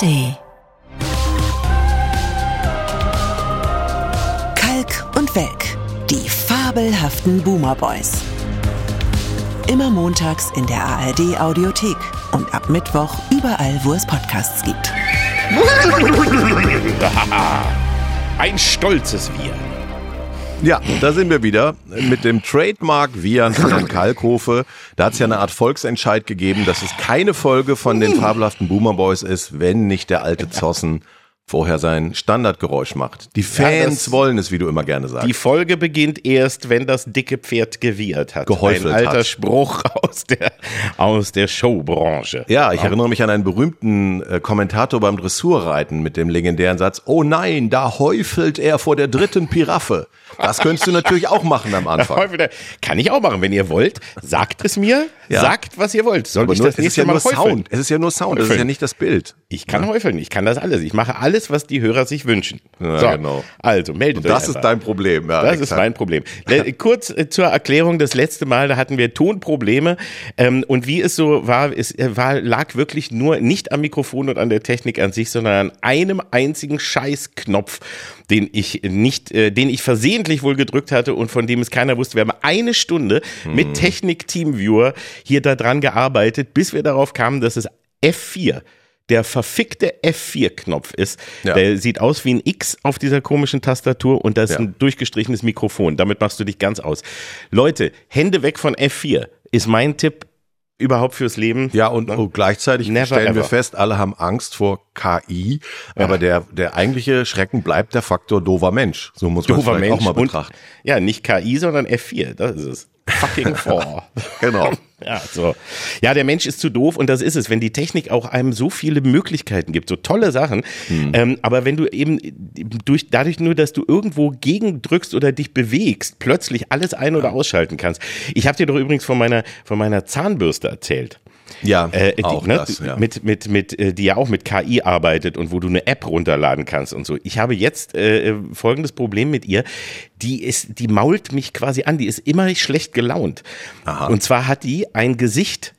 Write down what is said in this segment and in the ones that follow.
ARD. Kalk und Welk, die fabelhaften Boomer Boys. Immer montags in der ARD Audiothek und ab Mittwoch überall, wo es Podcasts gibt. Ein stolzes Wir. Ja, da sind wir wieder mit dem Trademark Vian von Herrn Kalkofe. Da hat es ja eine Art Volksentscheid gegeben, dass es keine Folge von den fabelhaften Boomer Boys ist, wenn nicht der alte Zossen vorher sein Standardgeräusch macht. Die Fans das- wollen es, wie du immer gerne Die sagst. Folge beginnt erst, wenn das dicke Pferd gewiehert hat. Gehäufelt Ein alter hat. Spruch aus der, aus der Showbranche. Ja, ich erinnere mich an einen berühmten äh, Kommentator beim Dressurreiten mit dem legendären Satz, oh nein, da häufelt er vor der dritten Piraffe. Das könntest du natürlich auch machen am Anfang. Kann ich auch machen, wenn ihr wollt. Sagt es mir. Ja. Sagt, was ihr wollt. Soll Aber ich nur, das es ist nächste ja Mal nur häufeln? Sound. Es ist ja nur Sound, das ist Häufeln. ja nicht das Bild. Ich kann häufeln. Ich kann das alles. Ich mache alles, was die Hörer sich wünschen. Ja, so, genau. Also, meldet euch Das einfach. ist dein Problem. Ja, Das ist exakt. mein Problem. Kurz äh, zur Erklärung, das letzte Mal, da hatten wir Tonprobleme ähm, und wie es so war, es äh, war, lag wirklich nur nicht am Mikrofon und an der Technik an sich, sondern an einem einzigen Scheißknopf, den ich nicht, äh, den ich versehentlich wohl gedrückt hatte und von dem es keiner wusste. Wir haben eine Stunde Hm. mit Technik Teamviewer hier daran gearbeitet, bis wir darauf kamen, dass es F4 der verfickte F4-Knopf ist. Ja. Der sieht aus wie ein X auf dieser komischen Tastatur und da ist Ja. ein durchgestrichenes Mikrofon. Damit machst du dich ganz aus. Leute, Hände weg von F4 ist mein Tipp überhaupt fürs Leben. Ja, und, und gleichzeitig Never stellen wir ever. fest, alle haben Angst vor KI, aber der, der eigentliche Schrecken bleibt der Faktor doofer Mensch. So muss man es Dover auch mal und, betrachten. ja, nicht KI, sondern F4. Das ist es. Fucking four. Genau. Ja, so. Ja, der Mensch ist zu doof und das ist es, wenn die Technik auch einem so viele Möglichkeiten gibt, so tolle Sachen. Hm. Ähm, aber wenn du eben durch, dadurch nur, dass du irgendwo gegendrückst oder dich bewegst, plötzlich alles ein- oder ausschalten kannst. Ich habe dir doch übrigens von meiner, von meiner Zahnbürste erzählt. Ja, Äh, die, auch ne, das, ja. mit, mit, mit, äh, die ja auch mit KI arbeitet und wo du eine App runterladen kannst und so. Ich habe jetzt äh, folgendes Problem mit ihr. Die ist, die mault mich quasi an. Die ist immer schlecht gelaunt. Aha. Und zwar hat die ein Gesicht.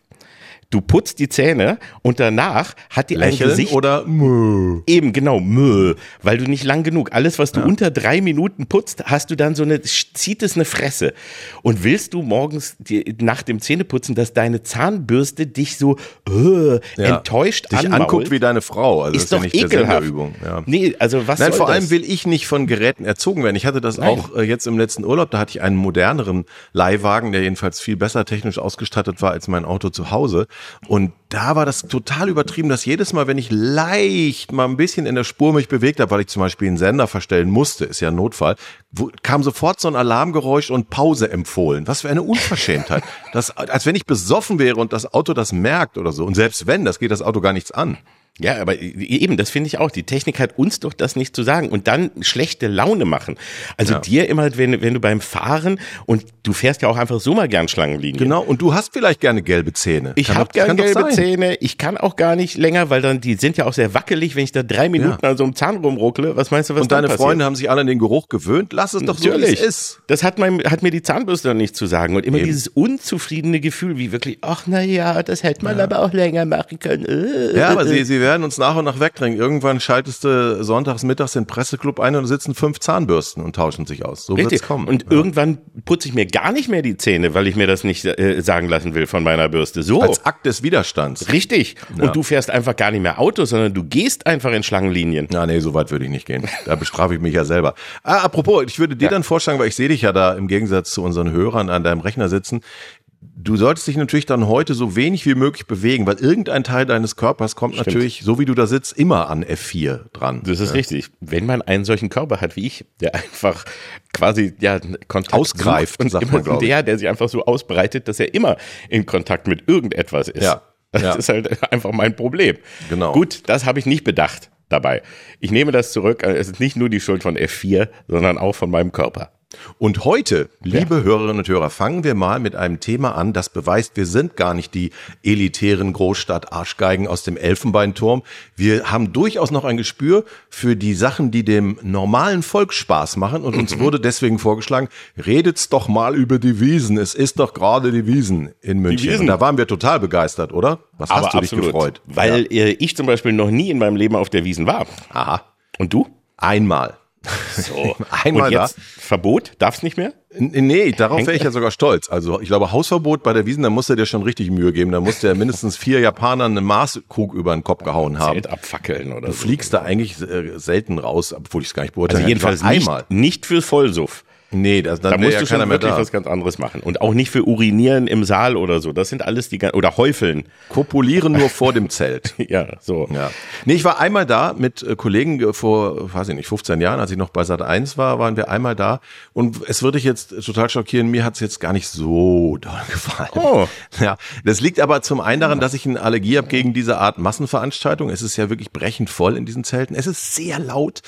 Du putzt die Zähne und danach hat die ein Lächeln Gesicht. oder Mö. Eben, genau, Mö, weil du nicht lang genug. Alles, was du unter drei Minuten putzt, hast du dann so eine, zieht es eine Fresse. Und willst du morgens die, nach dem Zähneputzen, dass deine Zahnbürste dich so äh, Ja. enttäuscht dich anmault? anguckt wie deine Frau. Also ist das ist ja doch nicht der Sinn ekelhaft. Übung. Ja. Nee, also was Nein, vor das? allem will ich nicht von Geräten erzogen werden. Ich hatte das Nein. auch äh, jetzt im letzten Urlaub, da hatte ich einen moderneren Leihwagen, der jedenfalls viel besser technisch ausgestattet war als mein Auto zu Hause. Und da war das total übertrieben, dass jedes Mal, wenn ich leicht mal ein bisschen in der Spur mich bewegt habe, weil ich zum Beispiel einen Sender verstellen musste, ist ja ein Notfall, kam sofort so ein Alarmgeräusch und Pause empfohlen. Was für eine Unverschämtheit. Das, als wenn ich besoffen wäre und das Auto das merkt oder so. Und selbst wenn, das geht das Auto gar nichts an. Ja, aber eben, das finde ich auch. Die Technik hat uns doch das nicht zu sagen und dann schlechte Laune machen. Also Ja. dir immer, wenn, wenn du beim Fahren und du fährst ja auch einfach so mal gern Schlangenlinien. Genau. Und du hast vielleicht gerne gelbe Zähne. Ich habe gern gelbe. Zähne. Ich kann auch gar nicht länger, weil dann die sind ja auch sehr wackelig, wenn ich da drei Minuten an so einem Zahn rumruckle. Was meinst du, was Und deine passiert? Freunde haben sich alle an den Geruch gewöhnt. Lass es doch so, wie Natürlich. es ist. Das hat, mein, hat mir die Zahnbürste dann nicht zu sagen. Und immer Eben. dieses unzufriedene Gefühl, wie wirklich, ach na ja, das hätte man aber auch länger machen können. Äh, Ja, aber äh, sie, sie werden uns nach und nach wegdrängen. Irgendwann schaltest du sonntags mittags den Presseclub ein und sitzen fünf Zahnbürsten und tauschen sich aus. So wird's Richtig. kommen. Und irgendwann putze ich mir gar nicht mehr die Zähne, weil ich mir das nicht äh, sagen lassen will von meiner Bürste. So. Als Akt des Widerstands. Richtig. Ja. Und du fährst einfach gar nicht mehr Auto, sondern du gehst einfach in Schlangenlinien. Na, nee, so weit würde ich nicht gehen. Da bestrafe ich mich ja selber. Ah, apropos, ich würde dir dann vorschlagen, weil ich sehe dich ja da im Gegensatz zu unseren Hörern an deinem Rechner sitzen. Du solltest dich natürlich dann heute so wenig wie möglich bewegen, weil irgendein Teil deines Körpers kommt natürlich, so wie du da sitzt, immer an F4 dran. Das ist richtig. Wenn man einen solchen Körper hat wie ich, der einfach quasi ja Kontakt Ausgreift, und sagt immer, man, der, der sich einfach so ausbreitet, dass er immer in Kontakt mit irgendetwas ist. Ja, Das ja. ist halt einfach mein Problem. Genau. Gut, das habe ich nicht bedacht dabei. Ich nehme das zurück. Es ist nicht nur die Schuld von F4, sondern auch von meinem Körper. Und heute, liebe Hörerinnen und Hörer, fangen wir mal mit einem Thema an, das beweist, wir sind gar nicht die elitären Großstadt-Arschgeigen aus dem Elfenbeinturm. Wir haben durchaus noch ein Gespür für die Sachen, die dem normalen Volk Spaß machen. Und uns wurde deswegen vorgeschlagen, redet's doch mal über die Wiesen. Es ist doch gerade die Wiesen in München. Wiesen. Und da waren wir total begeistert, oder? Was hast Aber du dich absolut, gefreut? Weil äh, ich zum Beispiel noch nie in meinem Leben auf der Wiesen war. Aha. Und du? Einmal. So. Einmal Und jetzt Verbot? Darf's nicht mehr? Nee, darauf wäre ich ja sogar stolz. Also ich glaube, Hausverbot bei der Wiesen, da musst du dir schon richtig Mühe geben. Da musst du ja mindestens vier Japanern eine Maßkrug über den Kopf gehauen haben. Zelt abfackeln oder Du so. fliegst da eigentlich äh, selten raus, obwohl ich es gar nicht beurteilen Also jedenfalls nicht, einmal. nicht für Vollsuff. Nee, das, dann Da musst ja du schon wirklich da. was ganz anderes machen. Und auch nicht für Urinieren im Saal oder so. Das sind alles die, oder Häufeln. Kopulieren nur vor dem Zelt. Ja, so. Ja. Nee, ich war einmal da mit äh, Kollegen äh, vor, weiß ich nicht, 15 Jahren, als ich noch bei Sat 1 war, waren wir einmal da. Und es würde dich jetzt total schockieren, mir hat es jetzt gar nicht so doll gefallen. Oh. Ja, das liegt aber zum einen daran, dass ich eine Allergie habe gegen diese Art Massenveranstaltung. Es ist ja wirklich brechend voll in diesen Zelten. Es ist sehr laut.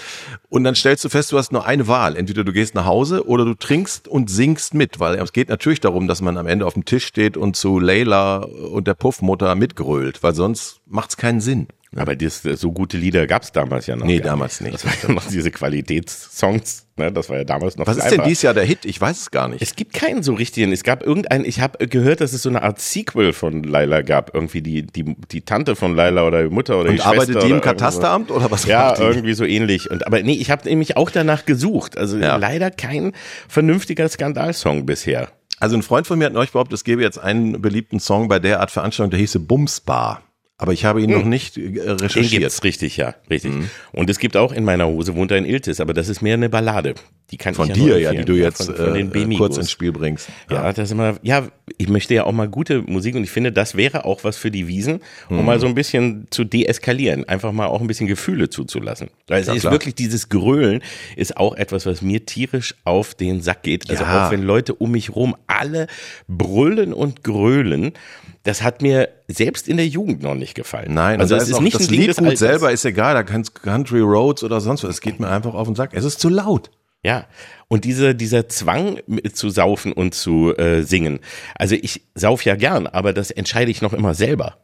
Und dann stellst du fest, du hast nur eine Wahl. Entweder du gehst nach Hause oder du trinkst und singst mit, weil es geht natürlich darum, dass man am Ende auf dem Tisch steht und zu Layla und der Puffmutter mitgrölt, weil sonst macht's keinen Sinn. Aber das, so gute Lieder gab's damals ja noch. Nee, damals nicht. Das waren ja noch diese Qualitätssongs. Ne? Das war ja damals noch Was ist denn dieses Jahr der Hit? Ich weiß es gar nicht. Es gibt keinen so richtigen. Es gab irgendeinen, ich habe gehört, dass es so eine Art Sequel von Laila gab. Irgendwie die, die, die Tante von Laila oder die Mutter oder die Und arbeitet Schwester die im. Katasteramt oder was Ja, die? irgendwie so ähnlich. Und aber nee, ich habe nämlich auch danach gesucht. Also Ja. leider kein vernünftiger Skandalsong bisher. Also ein Freund von mir hat neulich behauptet, es gäbe jetzt einen beliebten Song bei der Art Veranstaltung, der hieße Bumsbar. Aber ich habe ihn noch nicht äh, Den recherchiert. gibt's richtig, ja, richtig. Mhm. Und es gibt auch in meiner Hose wohnt ein Iltis, aber das ist mehr eine Ballade. Die kann Von ich ja dir, ja, die du jetzt von, von den äh, kurz ins Spiel bringst. Ja, das ist immer, ja, ich möchte ja auch mal gute Musik und ich finde, das wäre auch was für die Wiesen, um Mhm. mal so ein bisschen zu deeskalieren, einfach mal auch ein bisschen Gefühle zuzulassen. Weil es Ja, ist klar. wirklich dieses Grölen ist auch etwas, was mir tierisch auf den Sack geht. Also Ja. auch wenn Leute um mich rum alle brüllen und grölen, das hat mir selbst in der Jugend noch nicht gefallen. Nein, also es da ist auch nicht das ein Liedgut Alters. selber ist egal, da kannst Country Roads oder sonst was. Es geht mir einfach auf den Sack. Es ist zu laut. Ja, und diese, dieser Zwang zu saufen und zu äh, singen. Also ich sauf ja gern, aber das entscheide ich noch immer selber.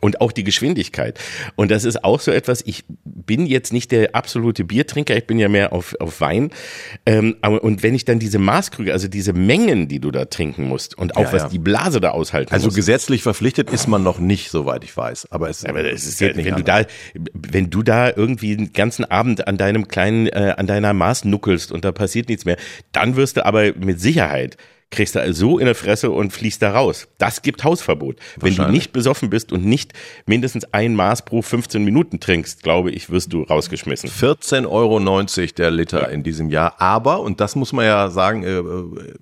Und auch die Geschwindigkeit. Und das ist auch so etwas, ich bin jetzt nicht der absolute Biertrinker, ich bin ja mehr auf, auf Wein. Ähm, aber, und wenn ich dann diese Maßkrüge, also diese Mengen, die du da trinken musst und auch Ja, was ja. die Blase da aushalten Also muss. gesetzlich verpflichtet ist man noch nicht, soweit ich weiß. Aber es, Aber das ist geht ja, nicht wenn du da, wenn du da irgendwie den ganzen Abend an deinem kleinen, äh, an deiner Maß nuckelst und da passiert nichts mehr, dann wirst du aber mit Sicherheit kriegst du so in der Fresse und fliegst da raus. Das gibt Hausverbot. Wenn du nicht besoffen bist und nicht mindestens ein Maß pro 15 Minuten trinkst, glaube ich, wirst du rausgeschmissen. 14,90 Euro der Liter in diesem Jahr. Aber, und das muss man ja sagen, äh, äh,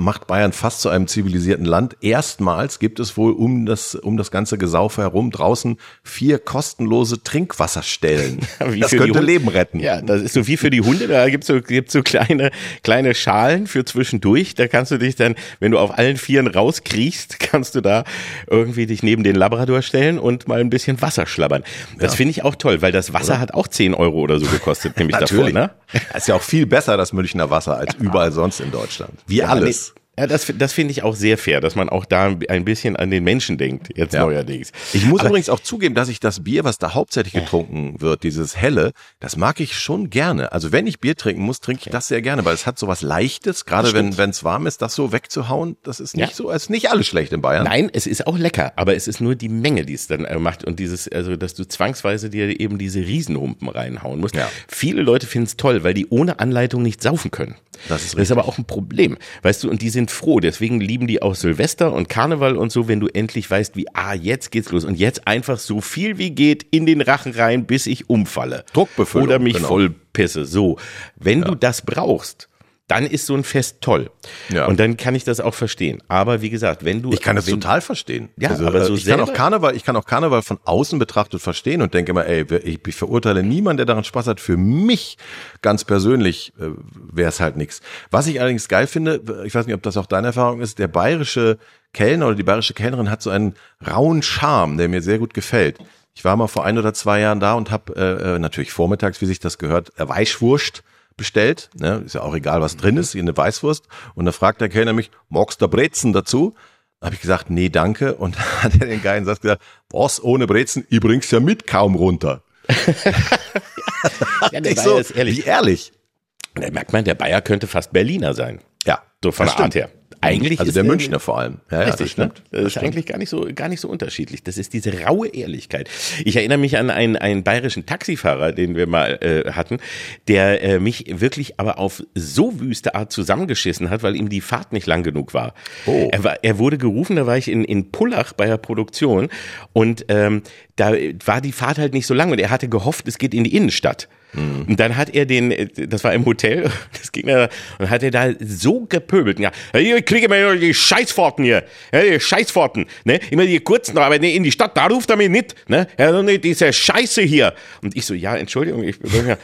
macht Bayern fast zu einem zivilisierten Land. Erstmals gibt es wohl um das, um das ganze Gesaufe herum draußen vier kostenlose Trinkwasserstellen. Wie das könnte. Leben retten. Ja, das ist so wie für die Hunde. Da gibt's so, gibt's so kleine, kleine Schalen für zwischendurch. Da kannst du dich dann, wenn du auf allen Vieren rauskriechst, kannst du da irgendwie dich neben den Labrador stellen und mal ein bisschen Wasser schlabbern. Das finde ich auch toll, weil das Wasser hat auch 10 Euro oder so gekostet, nämlich davor, ne? Das ist ja auch viel besser, das Münchner Wasser, als überall sonst in Deutschland. Wie alles. Ja, das, das finde ich auch sehr fair, dass man auch da ein bisschen an den Menschen denkt, jetzt Ja. neuerdings. Ich muss Aber- übrigens auch zugeben, dass ich das Bier, was da hauptsächlich getrunken wird, dieses helle, das mag ich schon gerne. Also wenn ich Bier trinken muss, trinke ich das sehr gerne, weil es hat so was Leichtes, gerade wenn wenn es warm ist, das so wegzuhauen, das ist nicht Ja. so, es ist nicht alles schlecht in Bayern. Nein, es ist auch lecker, aber es ist nur die Menge, die es dann äh, macht und dieses, also dass du zwangsweise dir eben diese Riesenhumpen reinhauen musst. Ja. Viele Leute finden es toll, weil die ohne Anleitung nicht saufen können. Das ist Das ist aber auch ein Problem, weißt du, und die sind froh, deswegen lieben die auch Silvester und Karneval und so, wenn du endlich weißt, wie, ah, jetzt geht's los und jetzt einfach so viel wie geht in den Rachen rein, bis ich umfalle. Druckbefüllung, Oder mich genau. voll pisse. So. Wenn du das brauchst, dann ist so ein Fest toll. Ja. Und dann kann ich das auch verstehen. Aber wie gesagt, wenn du. Ich kann das wenn, total verstehen. Ja, also, aber äh, so ich kann auch selber- Karneval, ich kann auch Karneval von außen betrachtet verstehen und denke immer, ey, ich, ich verurteile niemanden, der daran Spaß hat. Für mich ganz persönlich äh, wäre es halt nichts. Was ich allerdings geil finde, ich weiß nicht, ob das auch deine Erfahrung ist, der bayerische Kellner oder die bayerische Kellnerin hat so einen rauen Charme, der mir sehr gut gefällt. Ich war mal vor ein oder zwei Jahren da und habe äh, äh, natürlich vormittags, wie sich das gehört, Weißwurst bestellt. Ne? Ist ja auch egal, was drin ist, eine Weißwurst. Und da fragt der Kellner mich, magst du Brezen dazu? habe ich gesagt, nee, danke. Und dann hat er den geilen Satz gesagt, was ohne Brezen, ich bring's ja mit kaum runter. ja, der ich Bayer so, ist ehrlich. Wie ehrlich. Da merkt man, der Bayer könnte fast Berliner sein. Ja, So von der Art her. Eigentlich Also ist der er- Münchner vor allem. Ja, ja, das Richtig, stimmt. Ne? Das, ist eigentlich gar nicht so gar nicht so unterschiedlich. Das ist diese raue Ehrlichkeit. Ich erinnere mich an einen, einen bayerischen Taxifahrer, den wir mal äh, hatten, der äh, mich wirklich aber auf so wüste Art zusammengeschissen hat, weil ihm die Fahrt nicht lang genug war. Oh. Er, war er wurde gerufen, da war ich in, in Pullach bei der Produktion und ähm, da war die Fahrt halt nicht so lang und er hatte gehofft, es geht in die Innenstadt. Und dann hat er den, äh, das war im Hotel, das ging da, und hat er da so gepöbelt. Ja, ich kriege immer die Scheißfahrten hier, ja, die Scheißfahrten, ne, immer die kurzen, aber ne, in die Stadt, da ruft er mich nicht, ne, ja, diese Scheiße hier. Und ich so, ja, Entschuldigung, ich,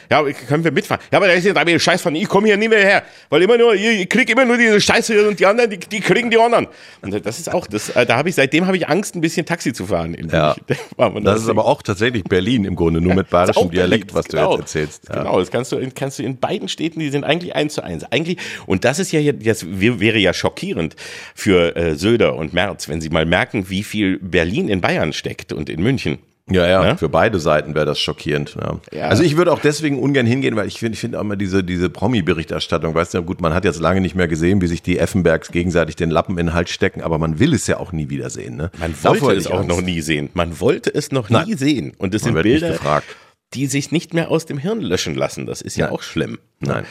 ja, können wir mitfahren? Ja, aber da ist ja da wieder Scheißfahrten, ich komme hier nie mehr her, weil immer nur, ich, kriege immer nur diese Scheiße hier und die anderen, die, die kriegen die anderen. Und das ist auch, das, äh, da habe ich, seitdem habe ich Angst, ein bisschen Taxi zu fahren. Ja. Das ist aber auch tatsächlich Berlin im Grunde, nur mit bayerischem Dialekt, was du genau. jetzt erzählst. Ja. Genau, das kannst du, in- kannst du in beiden Städten, die sind eigentlich eins zu eins. Eigentlich, und das ist ja, jetzt- das wäre ja schockierend für äh, Söder und Merz, wenn sie mal merken, wie viel Berlin in Bayern steckt und in München. Ja, ja, Ne? für beide Seiten wäre das schockierend. Ja. Ja. Also ich würde auch deswegen ungern hingehen, weil ich finde, ich finde auch immer diese, diese Promi-Berichterstattung, weißt du, gut, man hat jetzt lange nicht mehr gesehen, wie sich die Effenbergs gegenseitig den Lappen in den Hals stecken, aber man will es ja auch nie wiedersehen. Ne? Man Davor wollte hätte es auch Angst. noch nie sehen. Man wollte es noch nie Nein. sehen. Und es sind Bilder, gefragt. die sich nicht mehr aus dem Hirn löschen lassen. Das ist ja Nein. auch schlimm. Nein.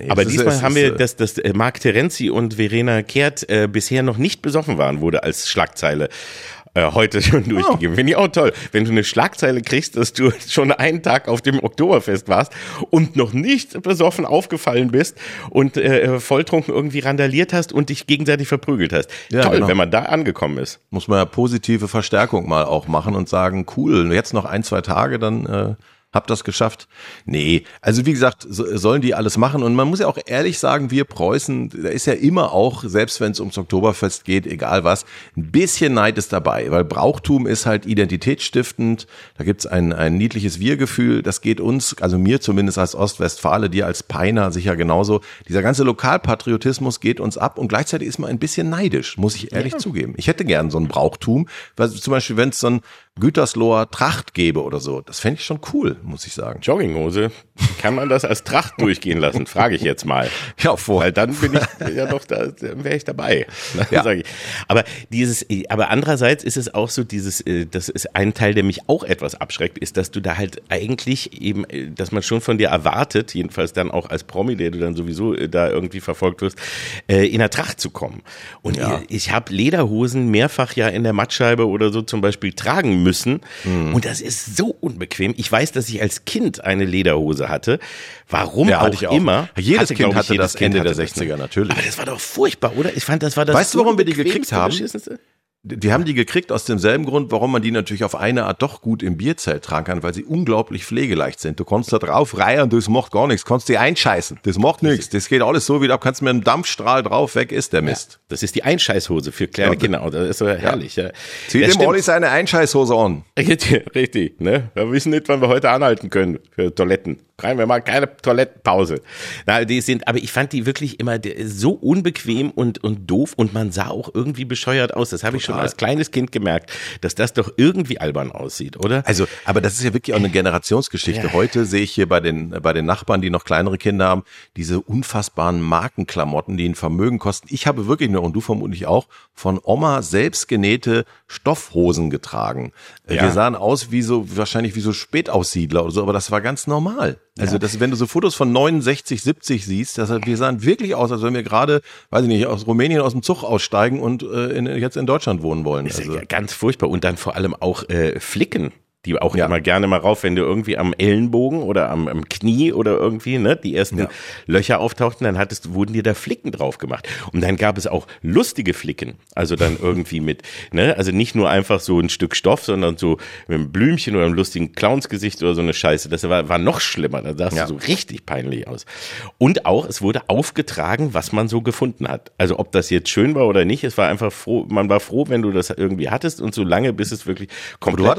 Nee, Aber es ist- diesmal es haben ist, wir, äh, dass, dass äh, Marc Terenzi und Verena Kehrt äh, bisher noch nicht besoffen waren, wurde als Schlagzeile äh, heute schon Oh. durchgegeben. Finde ich auch toll. Wenn du eine Schlagzeile kriegst, dass du schon einen Tag auf dem Oktoberfest warst und noch nicht besoffen aufgefallen bist und äh, volltrunken irgendwie randaliert hast und dich gegenseitig verprügelt hast. Ja, toll, genau. wenn man da angekommen ist. muss man ja positive Verstärkung mal auch machen und sagen, cool, jetzt noch ein, zwei Tage, dann äh, habt das geschafft. Nee, also wie gesagt, so, sollen die alles machen. Und man muss ja auch ehrlich sagen, wir Preußen, da ist ja immer auch, selbst wenn es ums Oktoberfest geht, egal was, ein bisschen Neid ist dabei, weil Brauchtum ist halt identitätsstiftend, da gibt's ein, ein niedliches Wir-Gefühl, das geht uns, also mir zumindest als Ostwestfale, dir als Peiner sicher genauso, dieser ganze Lokalpatriotismus geht uns ab und gleichzeitig ist man ein bisschen neidisch, muss ich ehrlich zugeben. Ich hätte gern so ein Brauchtum, weil zum Beispiel, wenn es so ein Gütersloher Tracht gäbe oder so, das fände ich schon cool, muss ich sagen. Jogginghose, kann man das als Tracht durchgehen lassen? Frage ich jetzt mal. Ja, vor. Weil dann bin ich ja doch, da dann wäre ich dabei. Ja. sag ich. Aber dieses, aber andererseits ist es auch so dieses, äh, das ist ein Teil, der mich auch etwas abschreckt, ist, dass du da halt eigentlich eben, äh, dass man schon von dir erwartet, jedenfalls dann auch als Promi, der du dann sowieso äh, da irgendwie verfolgt wirst, in der Tracht zu kommen. Und Ja. äh, ich habe Lederhosen mehrfach ja in der Mattscheibe oder so zum Beispiel tragen müssen. Mhm. Und das ist so unbequem. Ich weiß, dass ich als Kind eine Lederhose hatte. Warum Ja, auch, hatte ich auch. immer. Jedes Kind glaub ich, hatte jedes das Kind Ende der hatte ne? 60er, natürlich. Aber das war doch furchtbar, oder? Ich fand, das war das Weißt du, warum wir die gekriegt haben? Die haben die gekriegt aus demselben Grund, warum man die natürlich auf eine Art doch gut im Bierzelt tragen kann, weil sie unglaublich pflegeleicht sind. Du kannst da drauf reiern, das macht gar nichts. Kannst die einscheißen. Das macht nichts. Das geht alles so wieder ab. Kannst mit einem Dampfstrahl drauf, weg ist der Mist. Das ist die Einscheißhose für kleine Ja, Kinder. Das ist so herrlich. Ja. Zieh Ja, dem stimmt. Olli seine Einscheißhose an. Richtig, richtig, ne? Wir wissen nicht, wann wir heute anhalten können für Toiletten. Rein wir mal keine Toilettenpause. Na, die sind, aber ich fand die wirklich immer so unbequem und, und doof und man sah auch irgendwie bescheuert aus. Das habe ich schon als kleines Kind gemerkt, dass das doch irgendwie albern aussieht, oder? Also, aber das ist ja wirklich auch eine Generationsgeschichte. Ja. Heute sehe ich hier bei den, bei den Nachbarn, die noch kleinere Kinder haben, diese unfassbaren Markenklamotten, die ein Vermögen kosten. Ich habe wirklich nur, und du vermutlich auch, von Oma selbst genähte Stoffhosen getragen. Ja. Wir sahen aus wie so, wahrscheinlich wie so Spätaussiedler oder so, aber das war ganz normal. Also, das, wenn du so Fotos von 69, 70 siehst, das, wir sahen wirklich aus, als wenn wir gerade, weiß ich nicht, aus Rumänien aus dem Zug aussteigen und äh, in, jetzt in Deutschland wohnen wollen. Ist Also, ja ganz furchtbar. Und dann vor allem auch äh, Flicken. Die auch Ja. immer gerne mal rauf, wenn du irgendwie am Ellenbogen oder am, am Knie oder irgendwie, ne, die ersten Ja. Löcher auftauchten, dann hattest, wurden dir da Flicken drauf gemacht. Und dann gab es auch lustige Flicken. Also dann irgendwie mit, ne, also nicht nur einfach so ein Stück Stoff, sondern so mit einem Blümchen oder einem lustigen Clownsgesicht oder so eine Scheiße. Das war, war noch schlimmer. Da sahst Ja. du so richtig peinlich aus. Und auch, es wurde aufgetragen, was man so gefunden hat. Also ob das jetzt schön war oder nicht, es war einfach froh, man war froh, wenn du das irgendwie hattest und so lange, bis es wirklich komplett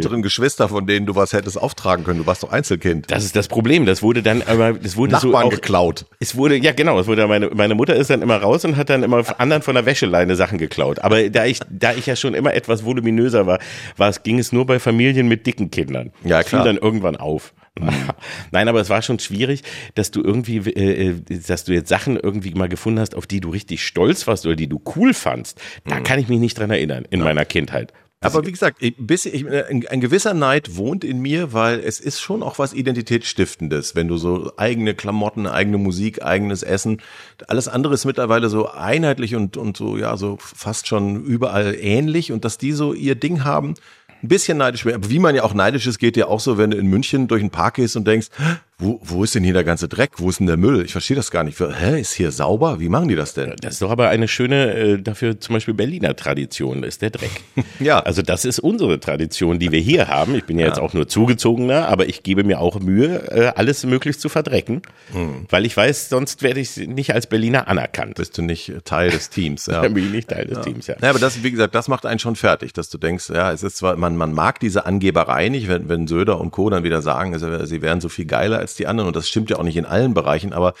du älteren Geschwister, von denen du was hättest auftragen können. Du warst doch Einzelkind. Das ist das Problem. Das wurde dann, aber das wurde Nachbarn so auch, geklaut. Es wurde, ja genau, es wurde meine, meine Mutter ist dann immer raus und hat dann immer anderen von der Wäscheleine Sachen geklaut. Aber da ich, da ich ja schon immer etwas voluminöser war, war es, ging es nur bei Familien mit dicken Kindern. Ja, Das fiel klar. dann irgendwann auf. Nein, aber es war schon schwierig, dass du irgendwie, äh, äh, dass du jetzt Sachen irgendwie mal gefunden hast, auf die du richtig stolz warst oder die du cool fandst. Da kann ich mich nicht dran erinnern in meiner Kindheit. Aber wie gesagt, ich, bis, ich, ein, ein gewisser Neid wohnt in mir, weil es ist schon auch was Identitätsstiftendes, wenn du so eigene Klamotten, eigene Musik, eigenes Essen, alles andere ist mittlerweile so einheitlich und, und so, ja, so fast schon überall ähnlich und dass die so ihr Ding haben, ein bisschen neidisch. Aber wie man ja auch neidisch ist, geht ja auch so, wenn du in München durch den Park gehst und denkst, "Hä, wo, wo ist denn hier der ganze Dreck? Wo ist denn der Müll? Ich verstehe das gar nicht. Hä, ist hier sauber? Wie machen die das denn? Das ist doch aber eine schöne, äh, dafür zum Beispiel Berliner Tradition, ist der Dreck. Ja. Also das ist unsere Tradition, die wir hier haben. Ich bin ja, jetzt auch nur zugezogener, aber ich gebe mir auch Mühe, äh, alles möglichst zu verdrecken, Hm. weil ich weiß, sonst werde ich nicht als Berliner anerkannt. Bist du nicht Teil des Teams? Ja. Dann bin ich nicht Teil des Teams, ja. Ja, aber das, wie gesagt, das macht einen schon fertig, dass du denkst, ja, es ist zwar, man, man mag diese Angeberei nicht, wenn, wenn Söder und Co. dann wieder sagen, sie wären so viel geiler als die anderen. Und das stimmt ja auch nicht in allen Bereichen, aber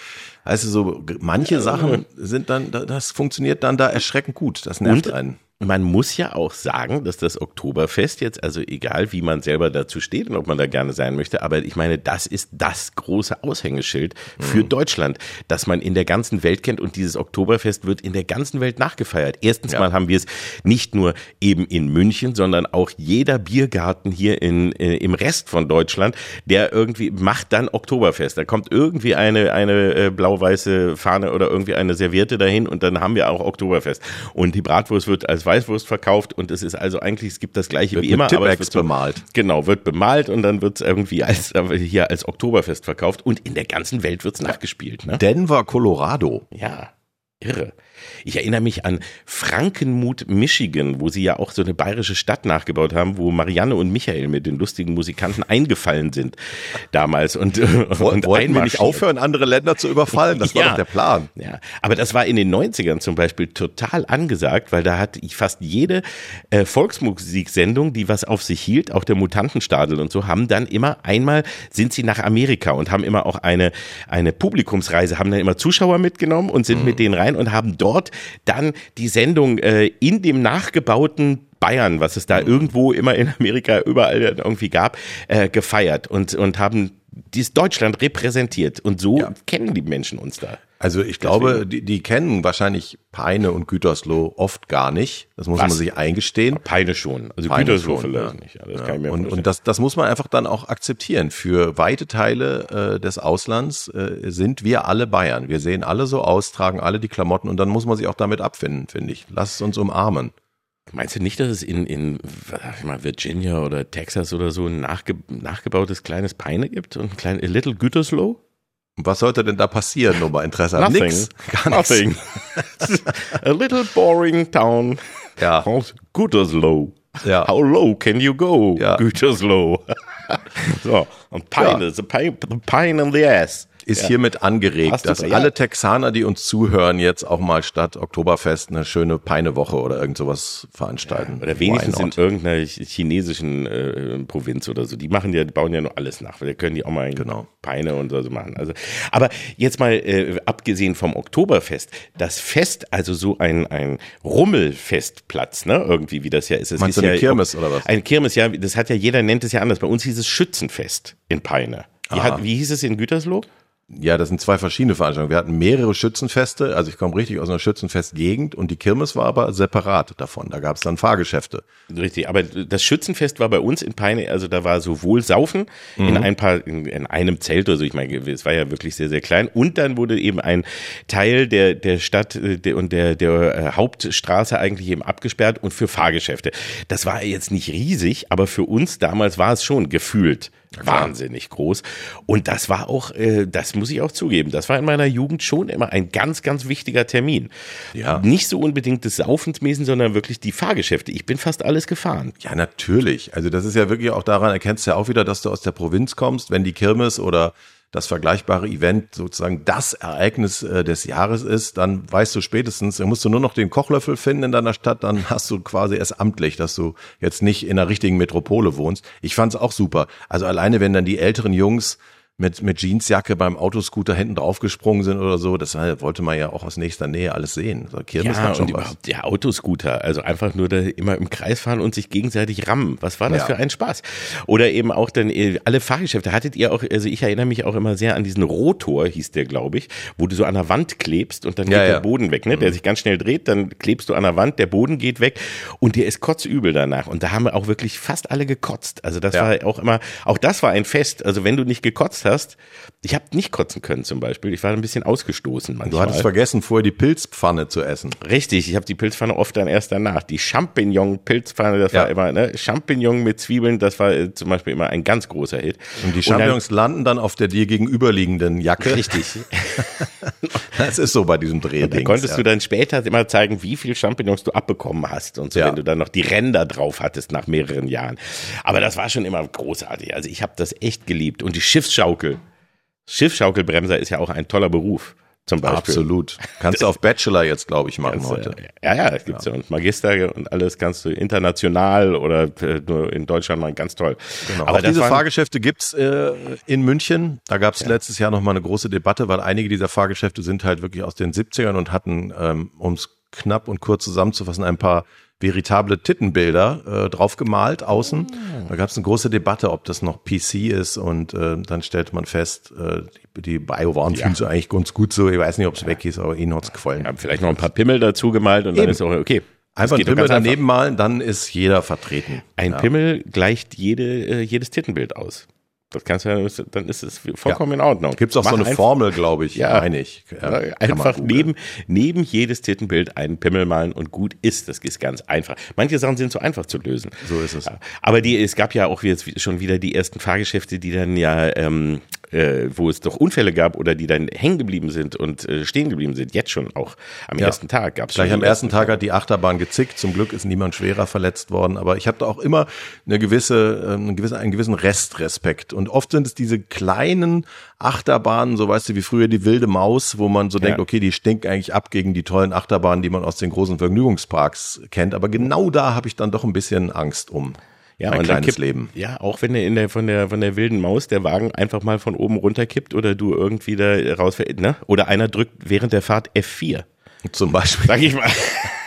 du, so manche Sachen sind dann, da- das funktioniert dann da erschreckend gut. Das nervt Und einen. man muss ja auch sagen, dass das Oktoberfest jetzt, also egal wie man selber dazu steht und ob man da gerne sein möchte, aber ich meine, das ist das große Aushängeschild für Deutschland, das man in der ganzen Welt kennt und dieses Oktoberfest wird in der ganzen Welt nachgefeiert. Erstens mal haben wir es nicht nur eben in München, sondern auch jeder Biergarten hier in, äh, im Rest von Deutschland, der irgendwie macht dann Oktoberfest. Da kommt irgendwie eine, eine äh, blau-weiße Fahne oder irgendwie eine Serviette dahin und dann haben wir auch Oktoberfest. Und die Bratwurst wird als Weißwurst verkauft und es ist also eigentlich, es gibt das gleiche Wird wie immer. aber es wird so, bemalt. Genau, wird bemalt und dann wird es irgendwie als, äh, hier als Oktoberfest verkauft und in der ganzen Welt wird es nachgespielt. Ne? Denver, Colorado. Ja, irre. Ich erinnere mich an Frankenmuth, Michigan, wo sie ja auch so eine bayerische Stadt nachgebaut haben, wo Marianne und Michael mit den lustigen Musikanten eingefallen sind damals und, äh, und Wollten wir nicht aufhören, andere Länder zu überfallen? Das war Ja. doch der Plan. Ja, aber das war in den 90ern zum Beispiel total angesagt, weil da hat fast jede äh, Volksmusiksendung, die was auf sich hielt, auch der Mutantenstadel und so, haben dann immer einmal sind sie nach Amerika und haben immer auch eine, eine Publikumsreise, haben dann immer Zuschauer mitgenommen und sind mit denen rein und haben dort dann die Sendung äh, in dem nachgebauten Bayern, was es da irgendwo immer in Amerika überall irgendwie gab, äh, gefeiert und, und haben dies Deutschland repräsentiert. Und so Ja. kennen die Menschen uns da. Also ich glaube, die, die kennen wahrscheinlich Peine und Gütersloh oft gar nicht. Das muss Was? man sich eingestehen. Peine schon. Also Peine Gütersloh schon, vielleicht ja. nicht. Ja, das Ja, und, vorstellen. und das, das muss man einfach dann auch akzeptieren. Für weite Teile äh, des Auslands äh, sind wir alle Bayern. Wir sehen alle so aus, tragen alle die Klamotten und dann muss man sich auch damit abfinden, finde ich. Lass es uns umarmen. Meinst du nicht, dass es in, in sag ich mal, Virginia oder Texas oder so ein nachge nachgebautes kleines Peine gibt? Und ein klein, a little Gütersloh? Was sollte denn da passieren, nur mal Interesse haben? Nothing. Nix. Gar nichts. Nothing. a little boring town Ja. called Gütersloh. Ja. How low can you go? Ja. Gütersloh. so, und Peine, Ja. the, pine, the pine in the ass. Ist Ja. hiermit angeregt, Hast du- dass ja. alle Texaner, die uns zuhören, jetzt auch mal statt Oktoberfest eine schöne Peinewoche oder irgend sowas veranstalten. Oder wenigstens in irgendeiner ch- chinesischen äh, Provinz oder so. Die machen ja, die bauen ja nur alles nach, da können die auch mal Genau. Peine und so machen. Also, aber jetzt mal äh, abgesehen vom Oktoberfest, das Fest, also so ein, ein Rummelfestplatz, ne? Irgendwie, wie das ja ist. Es Meinst ist du eine ja Kirmes oder was? Eine Kirmes, ja, das hat ja jeder nennt es ja anders. Bei uns hieß es Schützenfest in Peine. Wie, hat, wie hieß es in Gütersloh? Ja, das sind zwei verschiedene Veranstaltungen. Wir hatten mehrere Schützenfeste, also ich komme richtig aus einer Schützenfestgegend und die Kirmes war aber separat davon. Da gab es dann Fahrgeschäfte. Richtig, aber das Schützenfest war bei uns in Peine, also da war sowohl Saufen in ein paar, in, in einem Zelt oder so, ich meine, es war ja wirklich sehr, sehr klein und dann wurde eben ein Teil der, der Stadt äh, der, und der, der äh, Hauptstraße eigentlich eben abgesperrt und für Fahrgeschäfte. Das war jetzt nicht riesig, aber für uns damals war es schon gefühlt wahnsinnig groß und das war auch, äh, das muss ich auch zugeben. Das war in meiner Jugend schon immer ein ganz, ganz wichtiger Termin. Ja. Nicht so unbedingt des Saufensmäßen, sondern wirklich die Fahrgeschäfte. Ich bin fast alles gefahren. Ja, natürlich. Also das ist ja wirklich auch daran, erkennst du ja auch wieder, dass du aus der Provinz kommst, wenn die Kirmes oder das vergleichbare Event sozusagen das Ereignis äh, des Jahres ist, dann weißt du spätestens, dann musst du nur noch den Kochlöffel finden in deiner Stadt, dann hast du quasi erst amtlich, dass du jetzt nicht in einer richtigen Metropole wohnst. Ich fand's auch super. Also alleine, wenn dann die älteren Jungs mit, mit Jeansjacke beim Autoscooter hinten draufgesprungen sind oder so. Das wollte man ja auch aus nächster Nähe alles sehen. So, Kirmes ja, und überhaupt der Autoscooter, also einfach nur da immer im Kreis fahren und sich gegenseitig rammen. Was war das ja. für ein Spaß? Oder eben auch dann äh, alle Fahrgeschäfte. Hattet ihr auch, also ich erinnere mich auch immer sehr an diesen Rotor, hieß der, glaube ich, wo du so an der Wand klebst und dann ja, geht ja. der Boden weg, ne? Der mhm. sich ganz schnell dreht, dann klebst du an der Wand, der Boden geht weg und dir ist kotzübel danach. Und da haben wir auch wirklich fast alle gekotzt. Also das war auch immer, auch das war ein Fest. Also wenn du nicht gekotzt hast, hast. Ich habe nicht kotzen können zum Beispiel. Ich war ein bisschen ausgestoßen manchmal. Du hattest vergessen, vorher die Pilzpfanne zu essen. Richtig, ich habe die Pilzpfanne oft dann erst danach. Die Champignon-Pilzpfanne, das ja. war immer, ne? Champignon mit Zwiebeln, das war äh, zum Beispiel immer ein ganz großer Hit. Und die Champignons dann, landen dann auf der dir gegenüberliegenden Jacke. Richtig. das ist so bei diesem Dreh. Da konntest ja. du dann später immer zeigen, wie viel Champignons du abbekommen hast und so, ja. wenn du dann noch die Ränder drauf hattest nach mehreren Jahren. Aber das war schon immer großartig. Also ich habe das echt geliebt. Und die Schiffsschaukel. Schiffschaukelbremser ist ja auch ein toller Beruf. Zum Beispiel. Absolut. Kannst du auf Bachelor jetzt, glaube ich, machen heute. Ja, ja, es gibt ja. und Magister und alles kannst du international oder äh, nur in Deutschland mal ganz toll. Genau. Aber auch diese Fahrgeschäfte gibt's äh, in München. Da gab's ja. letztes Jahr noch mal eine große Debatte, weil einige dieser Fahrgeschäfte sind halt wirklich aus den 70ern und hatten, ähm, um es knapp und kurz zusammenzufassen, ein paar veritable Tittenbilder äh, drauf gemalt außen. Oh. Da gab es eine große Debatte, ob das noch PC ist und äh, dann stellte man fest, äh, die, die Bio waren ja. sie eigentlich ganz gut so. Ich weiß nicht, ob es ja. weg ist, aber ihnen hat's gefallen. Ja, vielleicht noch ein paar Pimmel dazu gemalt und Eben. dann ist auch okay. Einfach ein Pimmel daneben einfach. malen, dann ist jeder vertreten. Ein ja. Pimmel gleicht jede, äh, jedes Tittenbild aus. Das kannst du ja, dann ist es vollkommen ja. in Ordnung. Gibt es auch Mach so eine Formel, glaube ich, ja, meine ich. Ja, einfach neben, neben jedes Tittenbild einen Pimmel malen und gut ist. Das ist ganz einfach. Manche Sachen sind so einfach zu lösen. So ist es. Aber die, es gab ja auch jetzt schon wieder die ersten Fahrgeschäfte, die dann ja ähm, äh, wo es doch Unfälle gab oder die dann hängen geblieben sind und äh, stehen geblieben sind. Jetzt schon auch am ja. ersten Tag gab es Gleich am ersten Tag hat die Achterbahn gezickt. Zum Glück ist niemand schwerer verletzt worden. Aber ich hatte auch immer eine gewisse, äh, einen, gewissen, einen gewissen Restrespekt. Und oft sind es diese kleinen Achterbahnen, so weißt du, wie früher die wilde Maus, wo man so ja. denkt, okay, die stinkt eigentlich ab gegen die tollen Achterbahnen, die man aus den großen Vergnügungsparks kennt. Aber genau da habe ich dann doch ein bisschen Angst um. Ja, ein und kleines kippt, Leben. Ja, auch wenn der in der von der von der wilden Maus der Wagen einfach mal von oben runterkippt oder du irgendwie da rausfällst, ne? Oder einer drückt während der Fahrt F4. Zum Beispiel. Sag ich mal.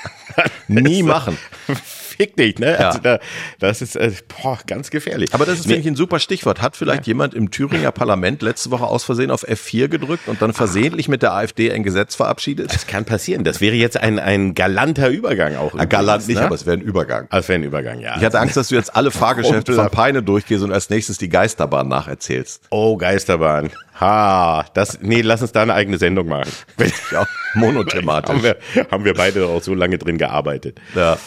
Nie machen fick dich, ne? Ja. Also da, das ist äh, boah, ganz gefährlich. Aber das ist, nee. finde ich, ein super Stichwort. Hat vielleicht ja. jemand im Thüringer Parlament letzte Woche aus Versehen auf F4 gedrückt und dann versehentlich mit der AfD ein Gesetz verabschiedet? Das kann passieren. Das wäre jetzt ein, ein galanter Übergang auch. Ja, galant nicht, ne? aber es wäre ein Übergang. Aber es wäre ein Übergang, ja. Ich hatte Angst, dass du jetzt alle Fahrgeschäfte von Peine durchgehst und als nächstes die Geisterbahn nacherzählst. Oh, Geisterbahn. Ha, das, nee, lass uns da eine eigene Sendung machen. Ja, monothematisch. haben, wir, haben wir beide auch so lange drin gearbeitet. Ja.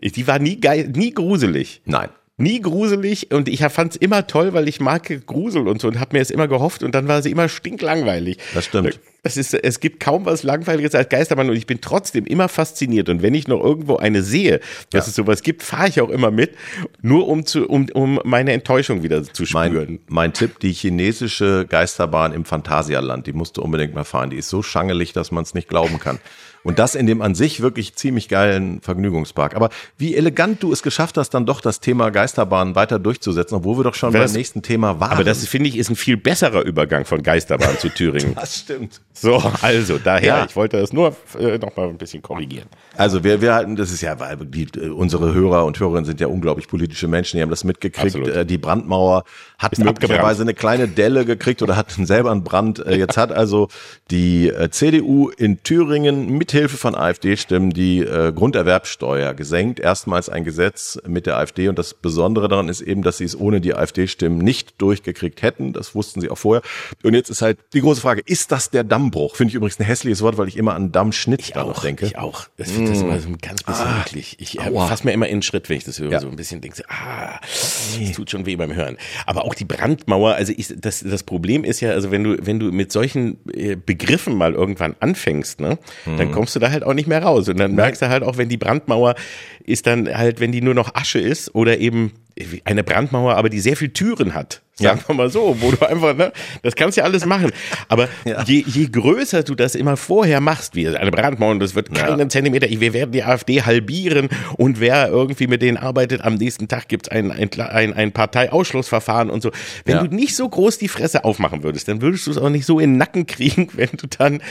Die war nie geil, nie gruselig. Nein nie gruselig und ich fand es immer toll, weil ich mag Grusel und so und habe mir es immer gehofft und dann war sie immer stinklangweilig. Das stimmt. Es, ist, es gibt kaum was Langweiliges als Geistermann und ich bin trotzdem immer fasziniert und wenn ich noch irgendwo eine sehe, dass ja. es sowas gibt, fahre ich auch immer mit, nur um, zu, um, um meine Enttäuschung wieder zu spüren. Mein, mein Tipp, die chinesische Geisterbahn im Phantasialand, die musst du unbedingt mal fahren. Die ist so schangelig, dass man es nicht glauben kann. Und das in dem an sich wirklich ziemlich geilen Vergnügungspark. Aber wie elegant du es geschafft hast, dann doch das Thema Geisterbahn weiter durchzusetzen, obwohl wir doch schon das, beim nächsten Thema waren. Aber das finde ich ist ein viel besserer Übergang von Geisterbahn zu Thüringen. Das stimmt. So, also daher, ja. ich wollte das nur äh, noch mal ein bisschen korrigieren. Also wir, wir halten, das ist ja, weil die, unsere Hörer und Hörerinnen sind ja unglaublich politische Menschen, die haben das mitgekriegt. Absolut. Äh, die Brandmauer hat ist möglicherweise abgebrannt. eine kleine Delle gekriegt oder hat selber einen Brand. Äh, jetzt hat also die äh, CDU in Thüringen mit Mithilfe von AfD-Stimmen die äh, Grunderwerbsteuer gesenkt. Erstmals ein Gesetz mit der AfD. Und das Besondere daran ist eben, dass sie es ohne die AfD-Stimmen nicht durchgekriegt hätten. Das wussten sie auch vorher. Und jetzt ist halt die große Frage, ist das der Dammbruch? Finde ich übrigens ein hässliches Wort, weil ich immer an Dammschnitt ich auch, denke. Ich auch. Das finde das immer so ein ganz bisschen ah, eklig. Ich äh, fasse mir immer in den Schritt, wenn ich das höre. Ja. So ein bisschen denke, ah, das tut schon weh beim Hören. Aber auch die Brandmauer, also ich, das, das Problem ist ja, also wenn du, wenn du mit solchen äh, Begriffen mal irgendwann anfängst, ne, mhm. dann kommst du da halt auch nicht mehr raus. Und dann merkst du halt auch, wenn die Brandmauer ist dann halt, wenn die nur noch Asche ist oder eben eine Brandmauer, aber die sehr viel Türen hat. Sagen ja. wir mal so, wo du einfach, ne, das kannst du ja alles machen. Aber ja. je, je größer du das immer vorher machst, wie eine Brandmauer, und das wird keinen ja. Zentimeter, wir werden die AfD halbieren und wer irgendwie mit denen arbeitet, am nächsten Tag gibt's ein, ein, ein, ein Parteiausschlussverfahren und so. Wenn du nicht so groß die Fresse aufmachen würdest, dann würdest du es auch nicht so in den Nacken kriegen, wenn du dann